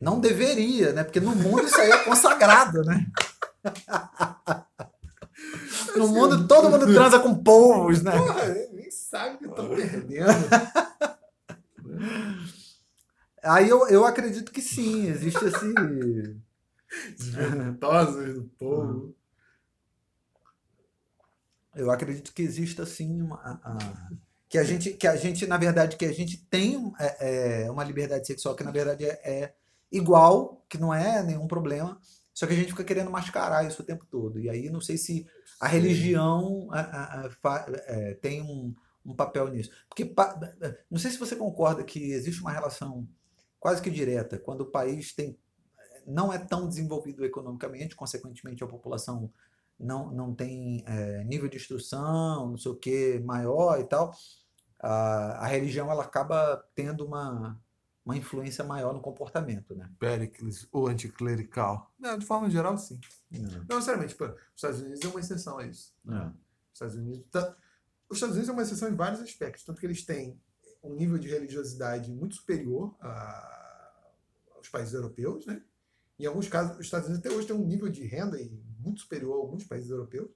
Não deveria, né? Porque no mundo isso aí é consagrado, né? No mundo todo mundo transa com polvos, né? Porra, nem sabe que estão perdendo. Aí eu, eu acredito que sim, existe esse. Desventosos do povo. Eu acredito que exista sim uma. a- que a gente, que a gente, na verdade, que a gente tem é, é, uma liberdade sexual que na verdade é, é igual, que não é nenhum problema, só que a gente fica querendo mascarar isso o tempo todo. E aí não sei se a religião a- a- é, tem um, um papel nisso. Porque não sei se você concorda que existe uma relação quase que direta quando o país tem não é tão desenvolvido economicamente, consequentemente a população não, não tem é, nível de instrução, não sei o que, maior e tal, a, a religião ela acaba tendo uma, uma influência maior no comportamento, né? Pericles, ou anticlerical. Não, de forma geral, sim. Não, Não, sinceramente, os Estados Unidos é uma exceção a isso. não. Os Estados Unidos, tá- os Estados Unidos é uma exceção em vários aspectos, tanto que eles têm um nível de religiosidade muito superior a- aos países europeus, né? Em alguns casos, os Estados Unidos até hoje têm um nível de renda muito superior a alguns países europeus.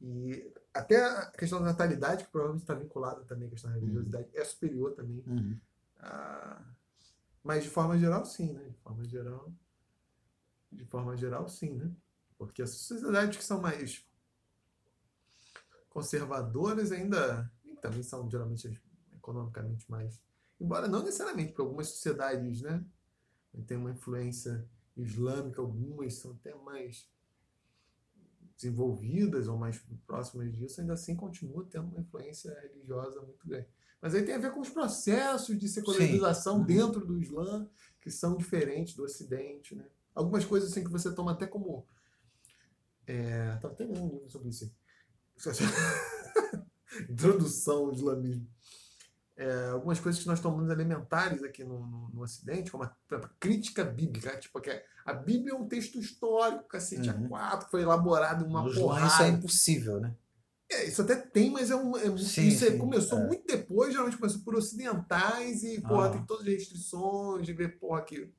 E até a questão da natalidade, que provavelmente está vinculada também à questão da religiosidade, é superior também. Uhum. a- Mas de forma geral, sim, né? De forma geral, de forma geral, sim, né? Porque as sociedades que são mais conservadoras ainda também são geralmente economicamente mais, embora não necessariamente, porque algumas sociedades, né, têm uma influência islâmica, algumas são até mais desenvolvidas ou mais próximas disso, ainda assim continua tendo uma influência religiosa muito grande. Mas aí tem a ver com os processos de secularização Sim. Uhum. dentro do Islã, que são diferentes do Ocidente, né? Algumas coisas assim que você toma até como é, estava até lendo um livro sobre isso. Introdução ao islamismo. É, algumas coisas que nós tomamos elementares aqui no, no, no Ocidente, como a, a crítica bíblica. Tipo, que a Bíblia é um texto histórico, cacete, Uhum. a quatro, foi elaborado em uma No Islã porrada. isso é impossível, né? É, isso até tem, mas é um, é, Sim, isso é- sim, começou é. muito depois, geralmente começou por ocidentais e, porra, Ah. tem todas as restrições de ver, porra, que.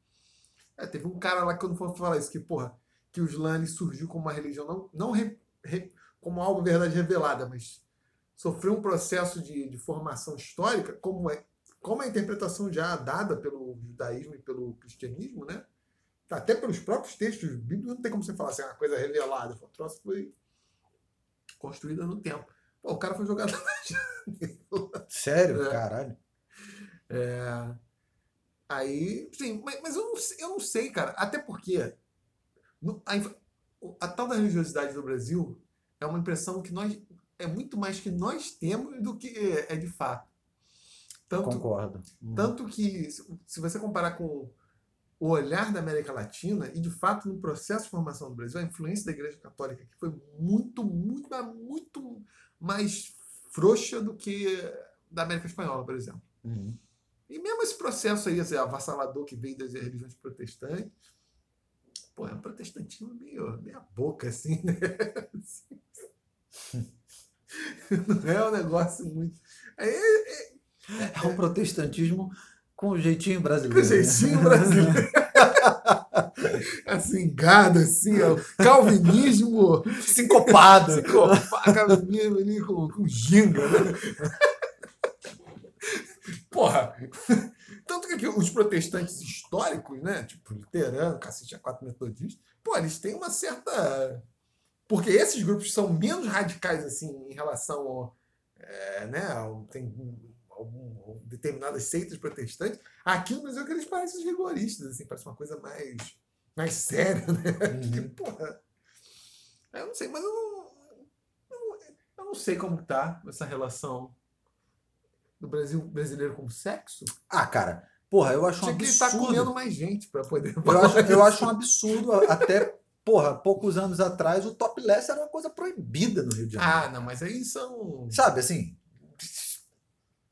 É, teve um cara lá que quando for falar isso, que, porra, que o Islã surgiu como uma religião, não, não re- re- como algo verdade revelada, mas sofreu um processo de, de formação histórica, como é como a interpretação já dada pelo judaísmo e pelo cristianismo, né? Até pelos próprios textos bíblicos, não tem como você falar assim, é uma coisa revelada. O troço foi construída no tempo. Pô, o cara foi jogado na janela. Sério? É. Caralho. É, aí, sim, mas, mas eu, não, sei- eu não sei, cara. Até porque no- a, a tal da religiosidade do Brasil é uma impressão que nós. É muito mais que nós temos do que é de fato. Tanto, Concordo. Uhum. Tanto que, se você comparar com o olhar da América Latina, e de fato no processo de formação do Brasil, a influência da Igreja Católica aqui foi muito, muito, muito mais frouxa do que da América Espanhola, por exemplo. Uhum. E mesmo esse processo aí, esse avassalador que veio das religiões protestantes, pô, é um protestantismo meio meia boca, assim, né? Não é um negócio muito. É, É um protestantismo com um jeitinho brasileiro. Com né? jeitinho brasileiro. assim, gado, assim, ó. Calvinismo. Sincopado. Psicopata, calvinismo ali com, com ginga, né? Porra. Tanto que aqui os protestantes históricos, né? Tipo, luterano, cacete a quatro metodistas, pô, eles têm uma certa. Porque esses grupos são menos radicais, assim, em relação ao. é, né? ao- tem algum, determinadas seitas protestantes. Aqui no Brasil é que eles parecem os rigoristas, assim, parece uma coisa mais mais séria, né? Uhum. Que, porra. Eu não sei, mas eu não, eu não- eu não sei como tá essa relação do Brasil brasileiro com sexo. Ah, cara, porra, eu acho um Tinha que estar absurdo. comendo mais gente para poder. Eu acho, eu acho um absurdo. Até, porra, poucos anos atrás, o topless era uma coisa proibida no Rio de Janeiro. Ah, não, mas aí são. Sabe, assim,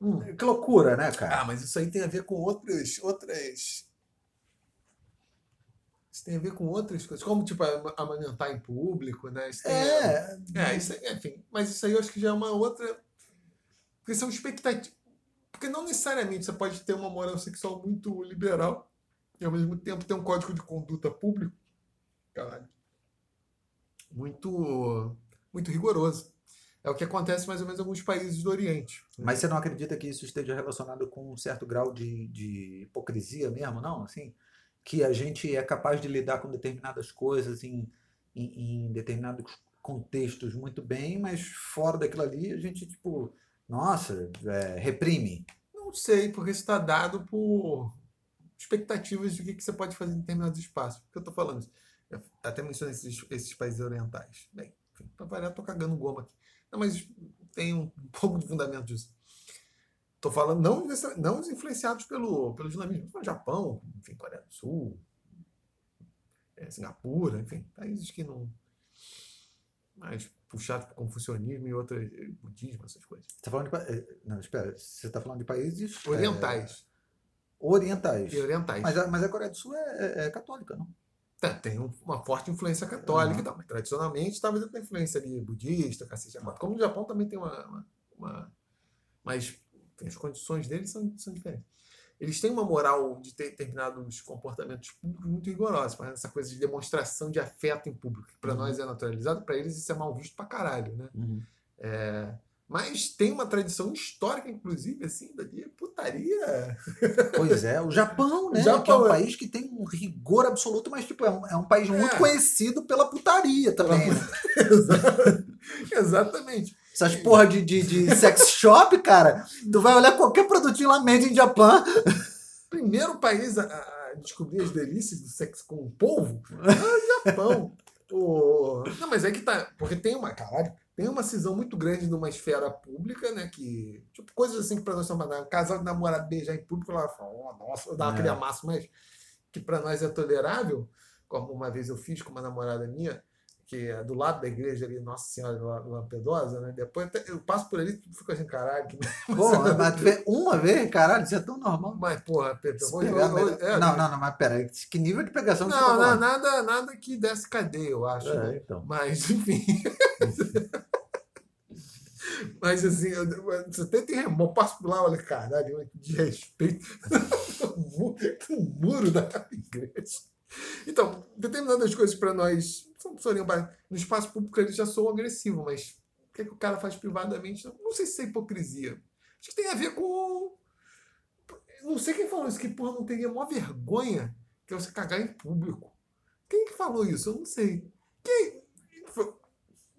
Hum. que loucura, né, cara? Ah, mas isso aí tem a ver com outras. outras... Isso tem a ver com outras coisas, como tipo ama- amamentar em público, né? Isso a- É, É, isso aí, enfim. Mas isso aí eu acho que já é uma outra. Porque são expectativas. Porque não necessariamente você pode ter uma moral sexual muito liberal e ao mesmo tempo ter um código de conduta público. Caralho. Muito. Muito rigoroso. É o que acontece mais ou menos em alguns países do Oriente. Mas você não acredita que isso esteja relacionado com um certo grau de, de hipocrisia mesmo, não? Assim, que a gente é capaz de lidar com determinadas coisas em, em, em determinados contextos muito bem, mas fora daquilo ali a gente, tipo, nossa, é, reprime. Não sei, porque isso está dado por expectativas de o que você pode fazer em determinados espaços. Por que eu estou falando isso? Eu até mencionei esses, esses países orientais. Bem, para variar, estou cagando goma aqui. Não, mas tem um, pouco de fundamento disso. Estou falando não, não os influenciados pelo, pelo. Estou falando Japão, enfim, Coreia do Sul, é, Singapura, enfim, países que não. mais puxados por confucionismo e outras. budismo, essas coisas. Você tá falando de. eh, Não, espera, você está falando de países é, Orientais. orientais. E orientais. Mas a, mas a Coreia do Sul é, é- é católica, não? Tá, tem um- uma forte influência católica e tal, mas tradicionalmente talvez tenha influência ali budista, cacete, como no Japão também tem uma, uma, uma- mas tem as condições deles são, são diferentes. Eles têm uma moral de ter determinados comportamentos públicos muito rigorosos, mas essa coisa de demonstração de afeto em público, que para Uhum. nós é naturalizado, para eles isso é mal visto pra caralho, né? É, mas tem uma tradição histórica, inclusive, assim, de putaria. Pois é, o Japão, né? Japão, que é um é. país que tem um rigor absoluto, mas tipo, é, um, é um país muito É. conhecido pela putaria também. né? Exatamente. Essas porra de, de, de sex shop, cara, tu vai olhar qualquer produtinho lá made in Japan. primeiro país a, a descobrir as delícias do sexo com o polvo é o Japão. O... Não, mas é que tá. Porque tem uma. Caralho, tem uma cisão muito grande de uma esfera pública, né? Que. Tipo, coisas assim que pra nós são banais. Um casal de namorado beijar em público, ela fala, oh, nossa, dá É. aquele amasso, mas que pra nós é tolerável. Como uma vez eu fiz com uma namorada minha, que é do lado da igreja ali, Nossa Senhora de La- Lampedosa, né? Depois eu passo por ali e fico assim, caralho, que Pô, mas tu vê uma vez, caralho, isso é tão normal. mas, porra, Pepe, Se eu vou- pegar, eu- eu- melhor- é, não, não, não, mas pera, que nível de pegação que você Não, tá não, nada, nada que desse cadeia, eu acho. É, né? então. Mas, enfim. Mas, assim, eu, eu- você até tem remor, passo por lá, olha, caralho, de respeito. um muro da igreja. Então, determinadas coisas para nós são são ba- no espaço público eles já são agressivo, mas o que, é que o cara faz privadamente? Não sei se é hipocrisia. Acho que tem a ver com. Não sei quem falou isso, que porra não teria maior vergonha que você cagar em público. Quem que falou isso? Eu não sei. Quem?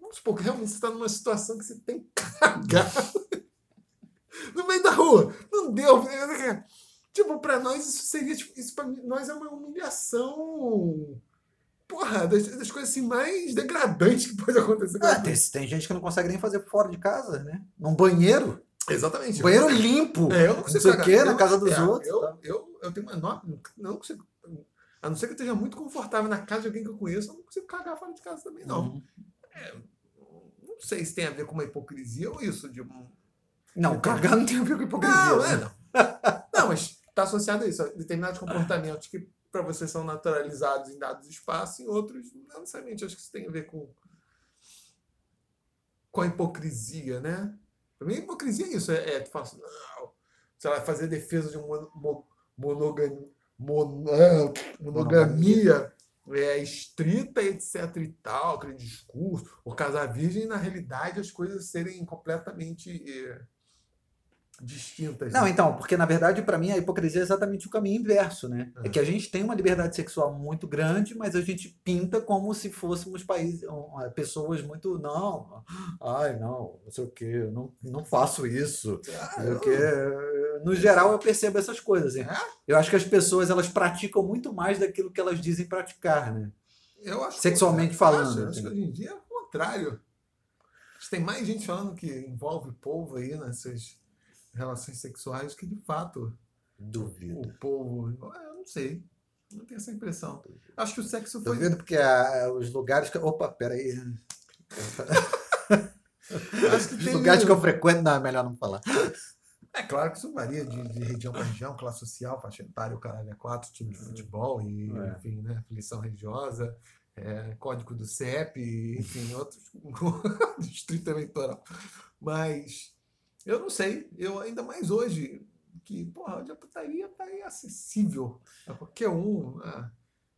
Vamos supor que realmente você está numa situação que você tem que cagar no meio da rua. Não deu. Tipo, pra nós isso seria. Tipo, isso pra nós é uma humilhação. Porra, das, das coisas assim mais degradantes que pode acontecer. Ah, tem, tem gente que não consegue nem fazer fora de casa, né? Num banheiro. Exatamente. Banheiro limpo. É, eu não não consigo sei o quê, na casa dos é, outros. Eu, tá? eu, eu tenho uma enorme. Não consigo. A não ser que eu esteja muito confortável na casa de alguém que eu conheço, eu não consigo cagar fora de casa também, não. Uhum. Não sei se tem a ver com uma hipocrisia ou isso, de um. Não, cagar não tem a ver com hipocrisia. Não, né? é, não. Não, mas está associado a isso, a determinados comportamentos que para você são naturalizados em dados espaços, em outros, não necessariamente. Acho que isso tem a ver com, com a hipocrisia, né? Para mim, a hipocrisia é isso. É, é tu fala assim, não, sei lá, fazer defesa de uma mo- monogam- mon- monogamia é, estrita, etc e tal, aquele discurso, ou casar virgem, na realidade, as coisas serem completamente. eh, distintas. Não, né? então, porque na verdade, para mim, a hipocrisia é exatamente o caminho inverso, né? É É. que a gente tem uma liberdade sexual muito grande, mas a gente pinta como se fôssemos países, é, pessoas muito. Não, ai, não, não sei o quê, eu não, não faço isso. Ah, não sei eu-. No geral, eu percebo essas coisas. assim. É? Eu acho que as pessoas elas praticam muito mais daquilo que elas dizem praticar, né? Eu acho Sexualmente eu falando, Acho, eu acho que hoje em dia é o contrário. Acho que tem mais gente falando que envolve povo aí nessas relações sexuais que de fato Duvido. o povo. Eu não sei. Não tenho essa impressão. Acho que o sexo foi. Duvido porque a- os lugares que. Opa, peraí. Acho que Os lugares que eu frequento, não, é melhor não falar. É claro que isso varia de, de região para região, classe social, faixa etária, o caralho é quatro, time de futebol e, É. enfim, né, afiliação religiosa, é, código do CEP, enfim, outros, distrito eleitoral. Mas eu não sei, eu ainda mais hoje, que, porra, a putaria tá aí acessível a qualquer um. A,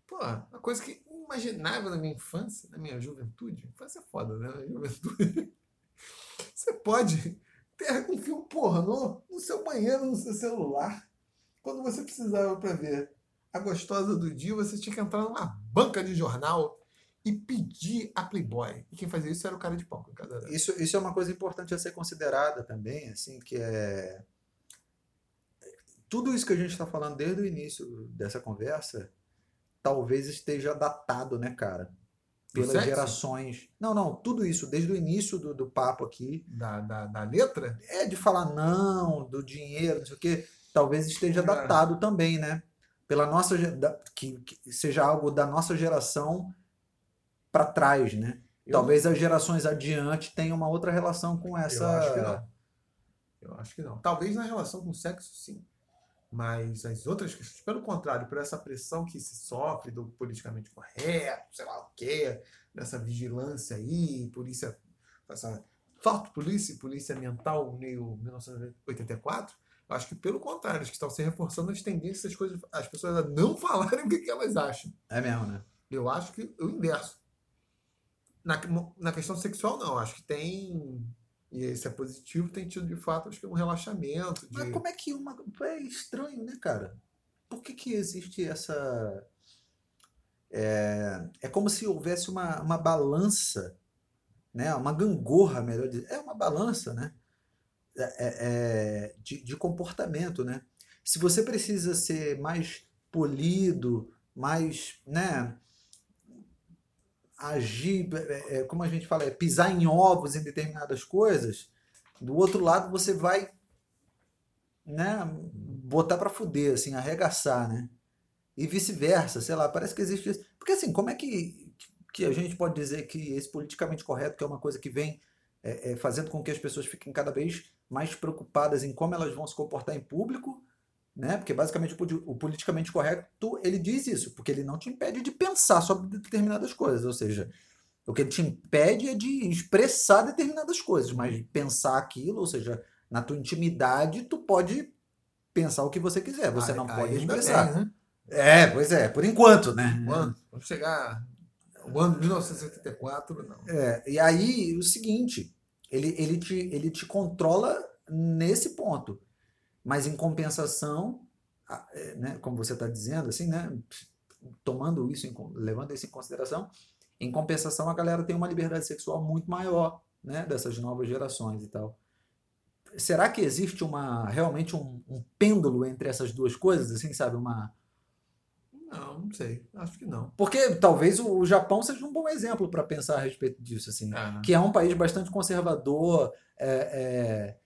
porra, uma coisa que imaginável na minha infância, na minha juventude, infância é foda, né? Na juventude. Você pode ter um filme pornô no seu banheiro, no seu celular. Quando você precisava para ver a gostosa do dia, você tinha que entrar numa banca de jornal e pedir a Playboy. E quem fazia isso era o cara de pau. Isso, isso é uma coisa importante a ser considerada também, assim, que é tudo isso que a gente está falando desde o início dessa conversa, talvez esteja datado, né, cara? Pelas gerações. Não, não, tudo isso, desde o início do, do papo aqui, Da, da, da letra? é de falar não, do dinheiro, não sei o quê, talvez esteja É. datado também, né? Pela nossa da- que, que seja algo da nossa geração para trás, né? Eu- Talvez as gerações adiante tenham uma outra relação com essa. Eu acho que não. Eu acho que não. Talvez na relação com o sexo, sim. Mas as outras questões, pelo contrário, por essa pressão que se sofre do politicamente correto, sei lá o quê, dessa vigilância aí, polícia, essa falta de polícia, polícia ambiental meio 1984, eu acho que pelo contrário, acho que estão se reforçando as tendências, as, coisas, as pessoas a não falarem o que, que elas acham. É mesmo, né? Eu acho que o inverso. Na, na questão sexual, não. Acho que tem. E esse é positivo, tem tido de fato, acho que um relaxamento. De... Mas como é que uma. É estranho, né, cara? Por que, que existe essa. É, é como se houvesse uma, uma balança, né? uma gangorra, melhor dizer. É uma balança, né? É, é, é, de, de comportamento, né? Se você precisa ser mais polido, mais, né? Agir, é, é, como a gente fala, é pisar em ovos em determinadas coisas, do outro lado você vai né, botar pra fuder, assim, arregaçar, né? E vice-versa, sei lá, parece que existe isso. Porque assim, como é que, que a gente pode dizer que esse politicamente correto, que é uma coisa que vem é, é, fazendo com que as pessoas fiquem cada vez mais preocupadas em como elas vão se comportar em público, né? Porque basicamente o, poli- o politicamente correto, ele diz isso, porque ele não te impede de pensar sobre determinadas coisas, ou seja, o que ele te impede é de expressar determinadas coisas, mas pensar aquilo, ou seja, na tua intimidade, tu pode pensar o que você quiser, você não pode expressar. bem, né? É, pois é, por enquanto, né? Quando? Vamos chegar. O ano de 1984, não. É, e aí, o seguinte, ele, ele, te, ele te controla nesse ponto. Mas em compensação, é, né, como você está dizendo, assim, né, tomando isso, levando isso em consideração, em compensação a galera tem uma liberdade sexual muito maior, né, dessas novas gerações e tal. Será que existe uma realmente um, um pêndulo entre essas duas coisas, assim, sabe, uma Não, não sei. Acho que não. porque talvez o, o Japão seja um bom exemplo para pensar a respeito disso, assim. Ah, que é um país bastante conservador, é, é,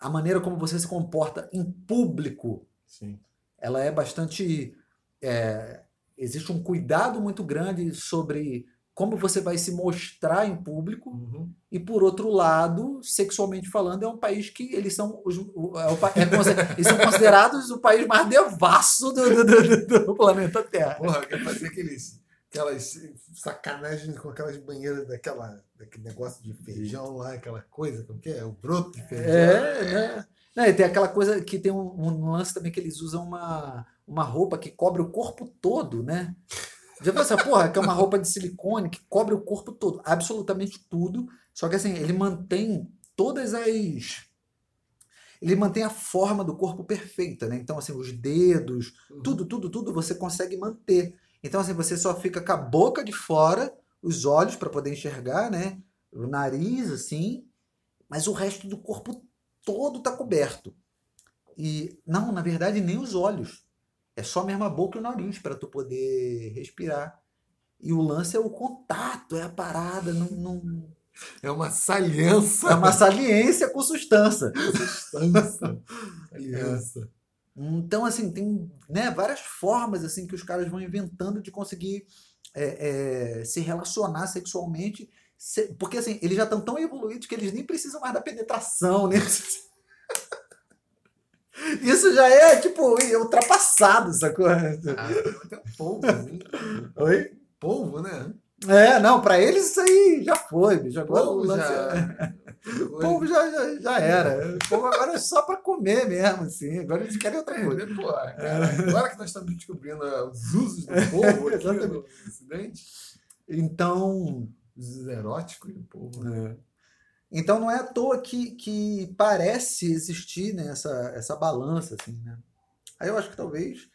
a maneira como você se comporta em público, sim. ela é bastante. é, existe um cuidado muito grande sobre como você vai se mostrar em público, Uhum. e por outro lado, sexualmente falando, é um país que eles são, os, o- é o é eles são considerados o país mais devasso do, do- do- do planeta Terra. Porra, quer fazer aqueles, aquelas sacanagens com aquelas banheiras daquela, daquele negócio de feijão lá, aquela coisa, como que é? O broto de feijão. É, e tem aquela coisa que tem um, um lance também que eles usam uma, uma roupa que cobre o corpo todo, né? Já viu essa porra? Que é uma roupa de silicone que cobre o corpo todo, absolutamente tudo. Só que assim, ele mantém todas as. ele mantém a forma do corpo perfeita, né? Então, assim, os dedos, Uhum. tudo, tudo, tudo você consegue manter. Então, assim, você só fica com a boca de fora, os olhos para poder enxergar, né? O nariz, assim, mas o resto do corpo todo tá coberto. E, não, na verdade, nem os olhos. É só mesmo a boca e o nariz para tu poder respirar. E o lance é o contato, é a parada, não, não... É uma saliência. é uma saliência com sustância. Saliência. Saliência. Então, assim, tem né, várias formas assim que os caras vão inventando de conseguir é, é, se relacionar sexualmente. se- porque, assim, eles já estão tão evoluídos que eles nem precisam mais da penetração, né? Isso já é, tipo, ultrapassado, sacou? Ah, polvo, assim. Oi? Polvo, né? É, não, pra eles isso aí já foi, bicho. Agora já. É- O povo já, já, já era. O povo agora é só pra comer mesmo, assim. Agora eles querem outra coisa. É, pô, cara, agora que nós estamos descobrindo os usos do povo aqui no Ocidente, Então, os eróticos do povo. É. Então não é à toa que, que parece existir né, essa, essa balança, assim, né? Aí eu acho que talvez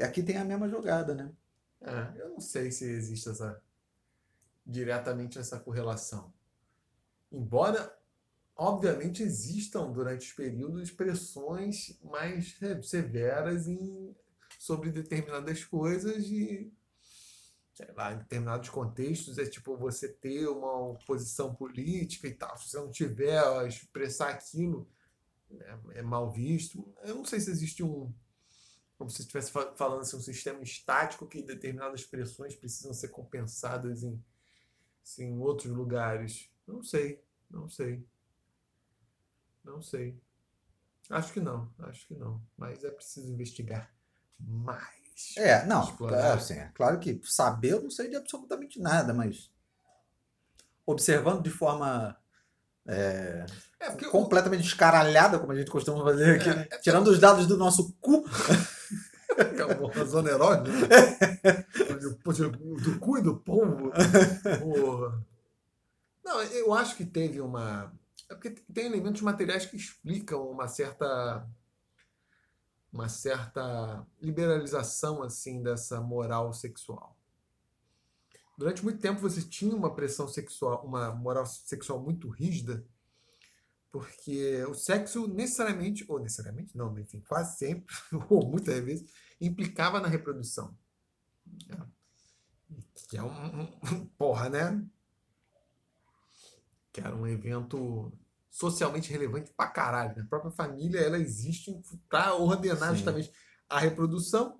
aqui tem a mesma jogada, né? É, eu não sei se existe essa diretamente essa correlação. Embora, obviamente, existam durante os períodos pressões mais se- severas em, sobre determinadas coisas e sei lá, em determinados contextos é tipo você ter uma posição política e tal. Se você não tiver expressar aquilo, é, é mal visto. Eu não sei se existe um como se estivesse fa- falando assim, um sistema estático que determinadas pressões precisam ser compensadas em, assim, em outros lugares. Não sei, não sei. Não sei. Acho que não, acho que não. Mas é preciso investigar mais. É, não, Explorar. é, assim, é claro que saber eu não sei de absolutamente nada, mas observando de forma É o- completamente escaralhada, como a gente costuma fazer aqui, É, né? tirando os dados do nosso cu, é uma zona onde o- do cu e do pombo. Porra. Não, eu acho que teve uma. É porque tem elementos materiais que explicam uma certa. Uma certa liberalização assim dessa moral sexual. Durante muito tempo você tinha uma pressão sexual, uma moral sexual muito rígida, porque o sexo necessariamente, ou necessariamente, não, enfim, quase sempre, ou muitas vezes, implicava na reprodução. né? Que é um- porra, né? Que era um evento socialmente relevante pra caralho. né? A própria família, ela existe para ordenar Sim. justamente a reprodução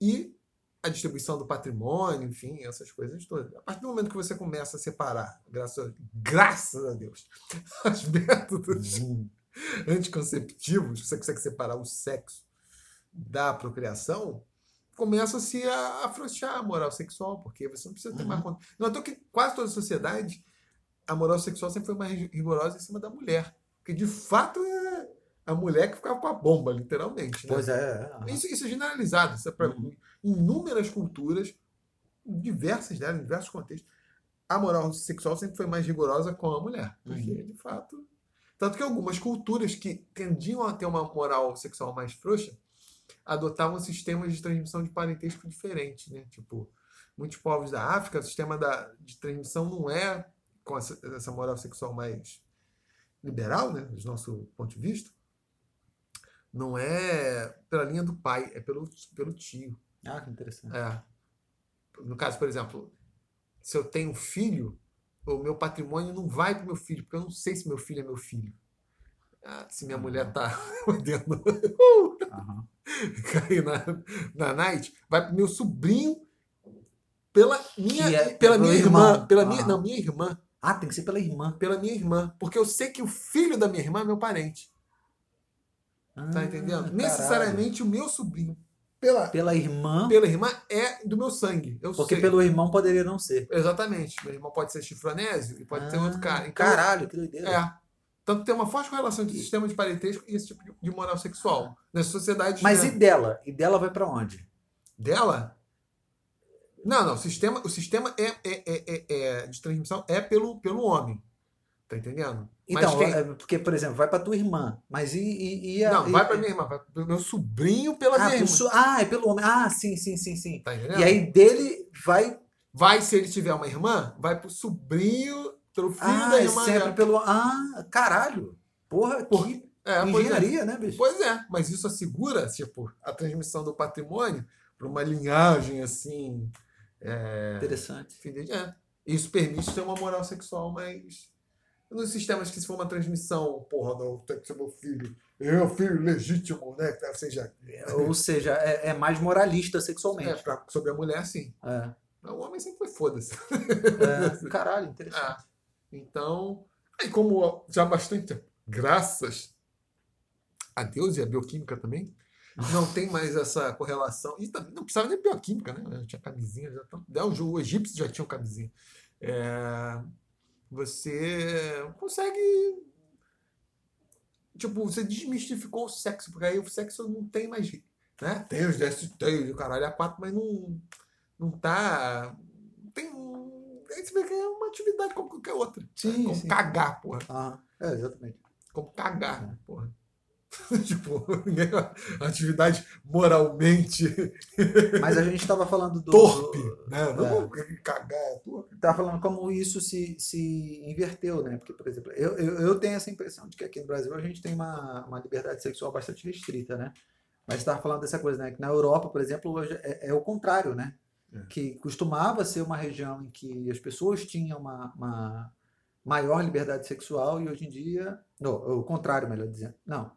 e a distribuição do patrimônio, enfim, essas coisas todas. A partir do momento que você começa a separar, graças a, graças a Deus, os métodos anticonceptivos, você consegue separar o sexo da procriação, começa-se a afrouxar a moral sexual, porque você não precisa ter mais conta. Não é que quase toda a sociedade, a moral sexual sempre foi mais rigorosa em cima da mulher. Porque, de fato, é a mulher que ficava com a bomba, literalmente. né? pois é. é. Isso, isso é generalizado. Isso é pra, Uhum. Inúmeras culturas, diversas delas, em diversos contextos, a moral sexual sempre foi mais rigorosa com a mulher. Porque, Uhum. de fato. Tanto que algumas culturas que tendiam a ter uma moral sexual mais frouxa adotavam sistemas de transmissão de parentesco diferentes. Né? Tipo, muitos povos da África, o sistema da, de transmissão não é com essa, essa moral sexual mais liberal, né, do nosso ponto de vista, não é pela linha do pai, é pelo, pelo tio. Ah, que interessante. É. No caso, por exemplo, se eu tenho um filho, o meu patrimônio não vai para meu filho, porque eu não sei se meu filho é meu filho. Ah, se minha mulher está podendo Aham. cair na, na night, vai para o meu sobrinho pela minha, é pela minha irmã. irmão. Pela minha, Ah. não, minha irmã. Ah, tem que ser pela irmã. Pela minha irmã. Porque eu sei que o filho da minha irmã é meu parente. Tá Ah, entendendo? caralho. Necessariamente o meu sobrinho. Pela, Pela irmã, pela irmã é do meu sangue. Eu porque sei. pelo irmão poderia não ser. Exatamente. Meu irmão pode ser chifronésio e pode ter Ah, outro cara. Então, Caralho, que doideira. É. Tanto tem uma forte correlação entre o sistema de parentesco e esse tipo de- moral sexual. Nas sociedades Mas né, e dela? E dela vai pra onde? dela. Não, não. O sistema, o sistema é, é, é, é- é de transmissão é pelo, pelo homem. Tá entendendo? Então, quem- é, porque, por exemplo, vai pra tua irmã, mas e, e, e a- Não, e- vai pra minha irmã, vai pro meu sobrinho pela ah, minha irmã. su- ah, é pelo homem. Ah, sim, sim, sim, sim. Tá entendendo? E aí dele vai. Vai, se ele tiver uma irmã, vai pro sobrinho, pro filho Ah, da é irmã sempre dela. pelo. Ah, caralho. Porra, Por- que É, pois é. engenharia, né, bicho? Pois é, mas isso assegura, tipo, a transmissão do patrimônio para uma linhagem assim. É, Interessante. fide- é. Isso permite ter uma moral sexual mais. Nos sistemas que se for uma transmissão, porra, não, tem que ser meu filho. É meu filho legítimo, né? Ou seja, Ou seja, é, é mais moralista é, sexualmente. pra, sobre a mulher, sim. É. O homem sempre foi foda-se. É, caralho, interessante. Então, aí como já há bastante graças a Deus e a bioquímica também, não tem mais essa correlação. E não precisava nem bioquímica, né? Já tinha camisinha, já tão, né, o, egípcio já tinha camisinha. É, você consegue. Tipo, você desmistificou o sexo, porque aí o sexo não tem mais. Né? Tem os desses, tem o caralho a quatro, mas não, não tá. Tem. Aí você vê que é uma atividade como qualquer outra. Sim, como sim. cagar, porra. Ah, é, exatamente. Como cagar, porra. tipo, atividade moralmente Mas a gente estava falando do. torpe. Né? Não, cagar é torpe. Estava falando como isso se, se inverteu, né? Porque, por exemplo, eu, eu, eu tenho essa impressão de que aqui no Brasil a gente tem uma, uma liberdade sexual bastante restrita, né? Mas estava falando dessa coisa, né? Que na Europa, por exemplo, hoje é, é o contrário, né? É. Que costumava ser uma região em que as pessoas tinham uma, uma maior liberdade sexual e hoje em dia. Não, o contrário, melhor dizendo. Não.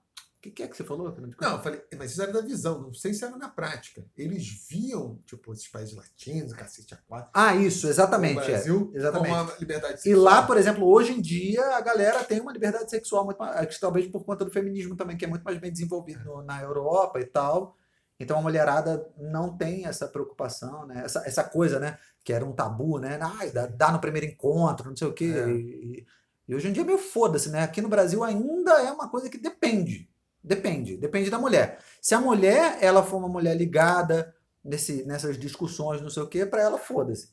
O que, que é que você falou? te Não, eu falei, mas isso era da visão, não sei se era na prática. Eles viam, tipo, esses países latinos, cacete a quatro. Ah, isso, exatamente. o é. Brasil, exatamente. com uma liberdade E sexual. lá, por exemplo, hoje em dia, a galera tem uma liberdade sexual muito mais, talvez por conta do feminismo também, que é muito mais bem desenvolvido no- na Europa e tal. Então a mulherada não tem essa preocupação, né? Essa, essa coisa, né? Que era um tabu, né? Ai, dá, dá no primeiro encontro, não sei o quê. É. E, e hoje em dia é meio foda-se, né? Aqui no Brasil ainda é uma coisa que depende. Depende. Depende da mulher. Se a mulher, ela for uma mulher ligada nesse, nessas discussões, não sei o quê, para ela, foda-se.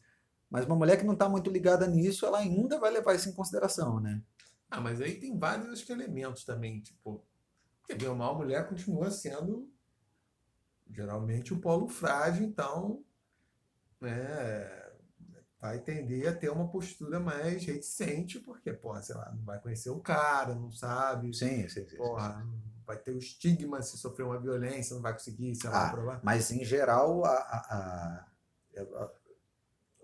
Mas uma mulher que não está muito ligada nisso, ela ainda vai levar isso em consideração, né? Ah, mas aí tem vários elementos também, tipo, porque bem ou mal a mulher continua sendo geralmente o polo frágil, então né, vai tender a ter uma postura mais reticente, porque, porra, sei lá, não vai conhecer o cara, não sabe, Sim, sim, sim. porra, vai ter o estigma se sofrer uma violência, não vai conseguir, lá, Ah, provar. Mas, em geral, a- a- a- a-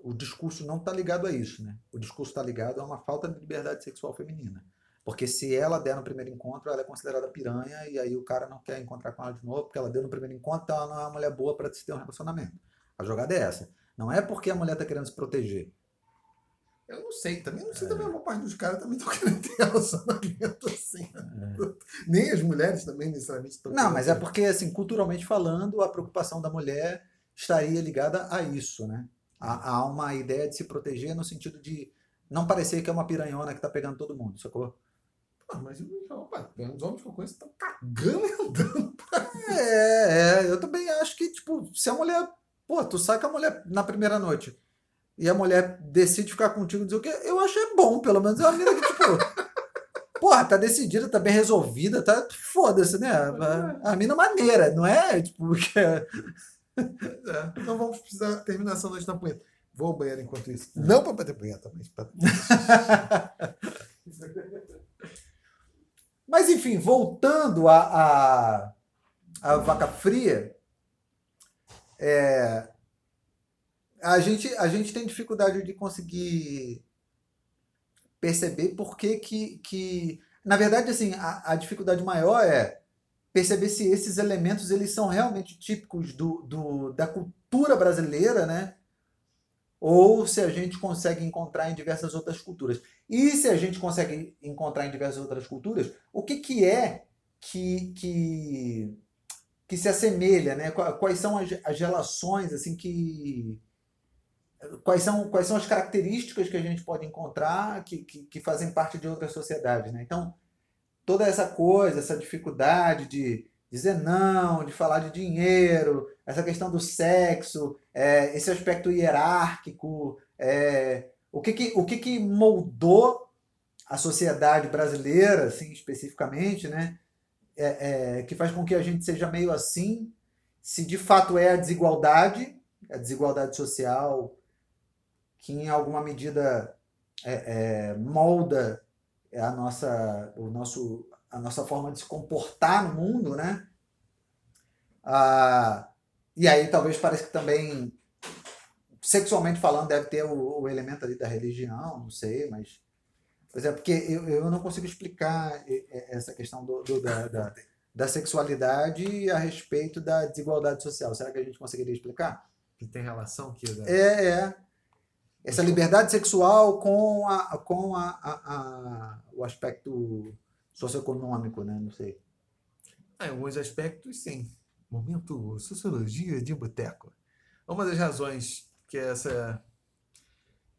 o discurso não está ligado a isso, né? O discurso está ligado a uma falta de liberdade sexual feminina. Porque se ela der no primeiro encontro, ela é considerada piranha e aí o cara não quer encontrar com ela de novo porque ela deu no primeiro encontro, então ela não é uma mulher boa para se ter um relacionamento. A jogada é essa. Não é porque a mulher está querendo se proteger. Eu não sei, também não É. sei também, a maior parte dos caras também estão querendo ter relacionamento assim. Nem as mulheres também necessariamente estão É. Não, mas é porque, assim, culturalmente falando, a preocupação da mulher estaria ligada a isso, né? A, a uma ideia de se proteger no sentido de não parecer que é uma piranhona que tá pegando todo mundo, sacou? Ah, mas opa, os homens que eu conheço estão cagando e andando. É, é, eu também acho que, tipo, se a mulher. Pô, tu sai com a mulher na primeira noite e a mulher decide ficar contigo e dizer o quê, eu acho é bom, pelo menos é uma menina que, tipo. Porra, tá decidida, tá bem resolvida, tá. Foda-se, né? A, a mina maneira, não é? Tipo, que é- É, não vamos precisar terminar essa noite na punheta. Vou ao banheiro enquanto isso. Não para bater punheta, mas pra... Mas enfim, voltando à a, a, vaca fria, é, a, gente, a gente tem dificuldade de conseguir perceber por que que, que na verdade assim a, a dificuldade maior é perceber se esses elementos eles são realmente típicos do, do, da cultura brasileira, né? Ou se a gente consegue encontrar em diversas outras culturas. E se a gente consegue encontrar em diversas outras culturas, o que, que é que, que, que se assemelha, né? Qua- Quais são as, as relações, assim, que... Quais são, quais são as características que a gente pode encontrar que, que, que fazem parte de outras sociedades, né? Então, toda essa coisa, essa dificuldade de dizer não, de falar de dinheiro, essa questão do sexo, é, esse aspecto hierárquico, é, o que que, o que que moldou a sociedade brasileira, assim, especificamente, né? É, é, que faz com que a gente seja meio assim, se de fato é a desigualdade, a desigualdade social, que em alguma medida é, é molda a nossa, o nosso, a nossa forma de se comportar no mundo, né? Ah, e aí talvez pareça que também, sexualmente falando, deve ter o, o elemento ali da religião, não sei, mas Pois é, porque eu, eu não consigo explicar essa questão do, do da, da, da, sexualidade a respeito da desigualdade social. Será que a gente conseguiria explicar? Que tem relação que né? É, é. Essa liberdade sexual com, a, com a, a, a o aspecto socioeconômico, né? Não sei. Ah, em alguns aspectos, sim. Momento Sociologia de Boteco. Uma das razões que essa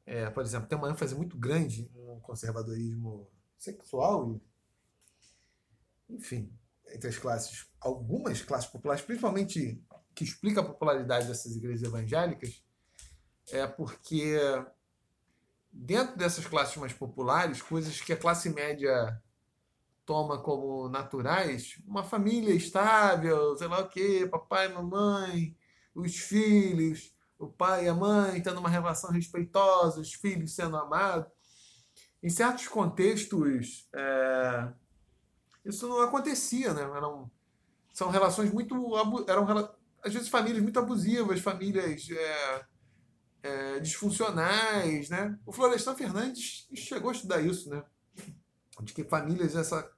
é, por exemplo, tem uma ênfase muito grande no conservadorismo sexual e, enfim, entre as classes, algumas classes populares, principalmente que explica a popularidade dessas igrejas evangélicas, é porque dentro dessas classes mais populares, coisas que a classe média toma como naturais, uma família estável, sei lá o quê, papai, mamãe, os filhos, o pai e a mãe tendo uma relação respeitosa, os filhos sendo amados. Em certos contextos, é, isso não acontecia, né? Eram, são relações muito. eram às vezes famílias muito abusivas, famílias é, é, disfuncionais, né? O Florestan Fernandes chegou a estudar isso, né? De que famílias essa,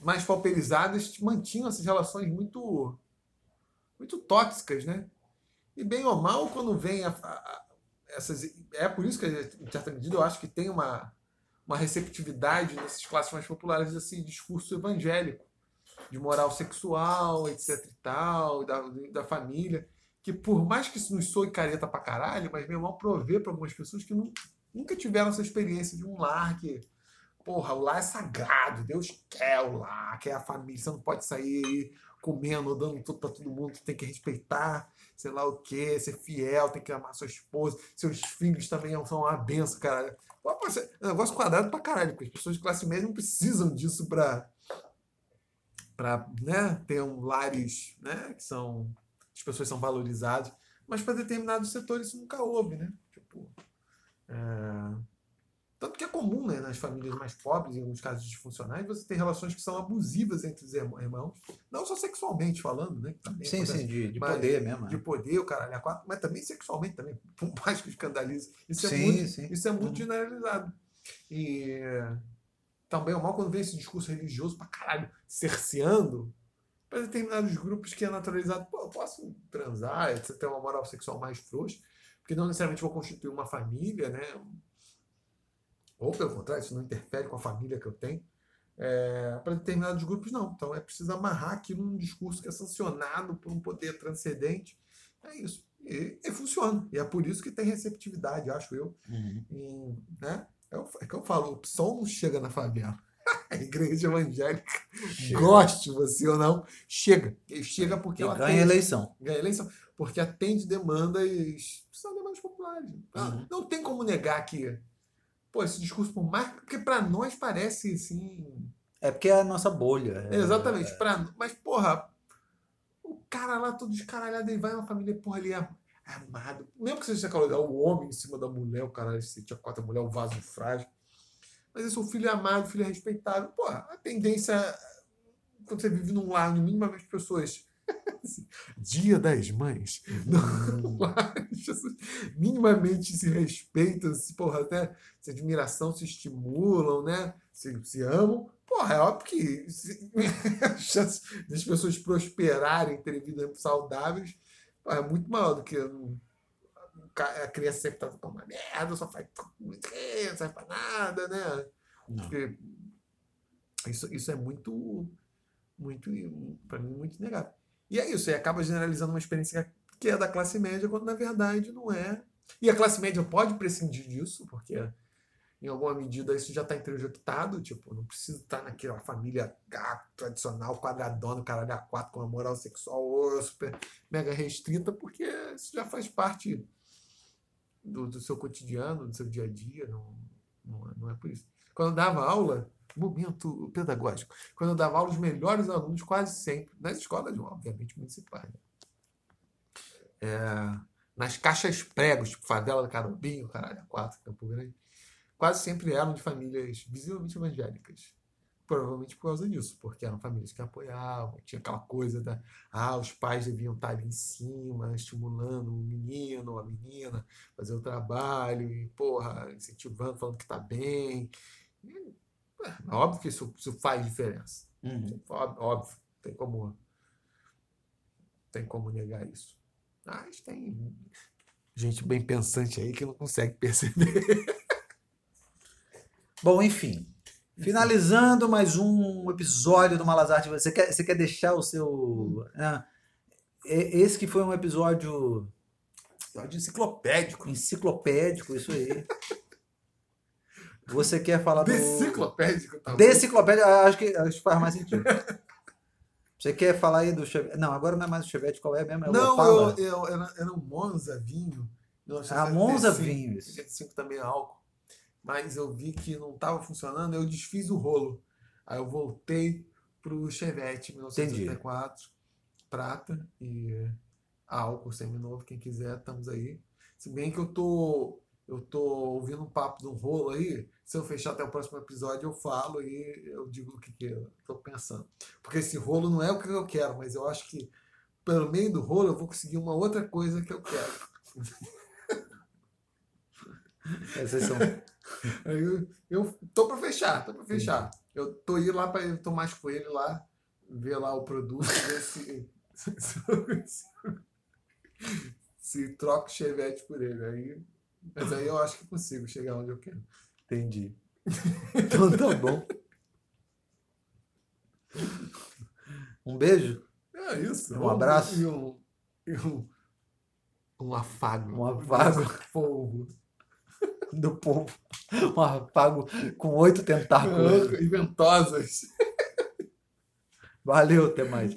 mais pauperizadas mantinham essas relações muito, muito tóxicas, né? E bem ou mal, quando vem a, a, essas. É por isso que, em certa medida, eu acho que tem uma, uma receptividade nessas classes mais populares desse discurso evangélico, de moral sexual, etc e tal, da, da família, que por mais que isso nos soe careta pra caralho, mas ou mal provê para algumas pessoas que não, nunca tiveram essa experiência de um lar que. Porra, o lar é sagrado, Deus quer o lar, quer a família, você não pode sair comendo, dando tudo para todo mundo, tem que respeitar, sei lá o quê, ser fiel, tem que amar sua esposa, seus filhos também são uma benção, cara. É um negócio quadrado pra caralho, porque as pessoas de classe média não precisam disso para para né, ter um lares né, que são as pessoas são valorizadas, mas para determinados setores isso nunca houve, né? Tipo, é, tanto que é comum né, nas famílias mais pobres, em alguns casos disfuncionais, você ter relações que são abusivas entre os irmãos, não só sexualmente falando, né? Sim, sim, de, de poder mesmo. De né? poder, o caralho, quatro, mas também sexualmente, também, por mais que escandalize. Isso é sim, muito, sim. Isso é muito uhum. generalizado. E também o mal quando vem esse discurso religioso pra caralho, cerceando, para determinados grupos que é naturalizado, pô, eu posso transar, etc., ter uma moral sexual mais frouxa, porque não necessariamente vou constituir uma família, né? Ou pelo contrário, isso não interfere com a família que eu tenho. É, para determinados grupos, não. Então é preciso amarrar aquilo num discurso que é sancionado por um poder transcendente. É isso. E, e funciona. E é por isso que tem receptividade, acho eu. Uhum. Em, né? é, o, é que eu falo, o som não chega na favela. A igreja evangélica, chega. goste você ou não, chega. Chega porque e ela ganha atende, eleição. Ganha eleição. Porque atende demandas, são demandas populares. Uhum. Não tem como negar que pô, esse discurso por mais. Porque para nós parece assim. É porque é a nossa bolha. É, Exatamente. É... Pra, mas, porra, o cara lá todo descaralhado, ele vai uma família, porra, ali é amado. Mesmo que seja aquela o homem em cima da mulher, o cara se tinha quatro mulher, o vaso frágil. Mas esse o filho é amado, filho é respeitável. Porra, a tendência. Quando você vive num lar, minimamente pessoas Dia das Mães. Hum. minimamente se respeitam, se, porra, até se admiração se estimulam, né? Se, se amam. Porra, é óbvio que se, a chance das pessoas prosperarem, terem vidas saudáveis, porra, é muito maior do que a criança sempre tá com uma merda, só faz não serve pra nada, né? Porque isso, isso é muito, muito, para mim, muito negável. E é isso, e acaba generalizando uma experiência que é da classe média, quando na verdade não é. E a classe média pode prescindir disso, porque em alguma medida isso já está introjectado, tipo, não precisa estar naquela família tradicional, quadradona, caralho a quatro, com uma moral sexual super mega restrita, porque isso já faz parte do, do seu cotidiano, do seu dia a dia, não, não, é, não é por isso. Quando eu dava aula, momento pedagógico, quando eu dava aula, os melhores alunos, quase sempre, nas escolas, obviamente, municipais. né? É, nas caixas pregos, tipo Favela do Carobinho, caralho, quatro, Campo Grande, quase sempre eram de famílias visivelmente evangélicas. Provavelmente por causa disso, porque eram famílias que apoiavam, tinha aquela coisa da. Ah, os pais deviam estar ali em cima, estimulando o menino ou a menina fazer o trabalho, e, porra, incentivando, falando que está bem. E, é, óbvio que isso, isso faz diferença. Uhum. Óbvio, óbvio, tem como. Tem como negar isso. Mas tem gente bem pensante aí que não consegue perceber. Bom, enfim. Finalizando mais um episódio do Malas Artes, você quer, você quer deixar o seu. ah, e- esse que foi um episódio Episódio enciclopédico. enciclopédico, isso aí. Você quer falar do. Deciclopédico, tá bom? Deciclopédia, acho que, acho que faz mais sentido. Você quer falar aí do Chevette? Não, agora não é mais o Chevette, qual é mesmo? É o Não, eu, eu, era, era um Monza vinho. Ah, Monza vinho, isso. 85 também é álcool. Mas eu vi que não estava funcionando, eu desfiz o rolo. Aí eu voltei pro Chevette 1984, prata e álcool seminovo, quem quiser, estamos aí. Se bem que eu tô eu tô ouvindo um papo de um rolo aí, se eu fechar até o próximo episódio eu falo e eu digo o que, que eu tô pensando. Porque esse rolo não é o que eu quero, mas eu acho que pelo meio do rolo eu vou conseguir uma outra coisa que eu quero. Essas são. Aí eu, eu tô para fechar, tô para fechar. Eu tô indo lá para tomar com ele lá, ver lá o produto, ver se, se, se, se troca o Chevette por ele. Aí, mas aí eu acho que consigo chegar onde eu quero. Entendi. Então tá bom. Um beijo. É isso. Um abraço. E um, e um, um afago. Um afago. Fogo. Do povo. Um afago com oito tentáculos. E ventosas. Valeu, até mais.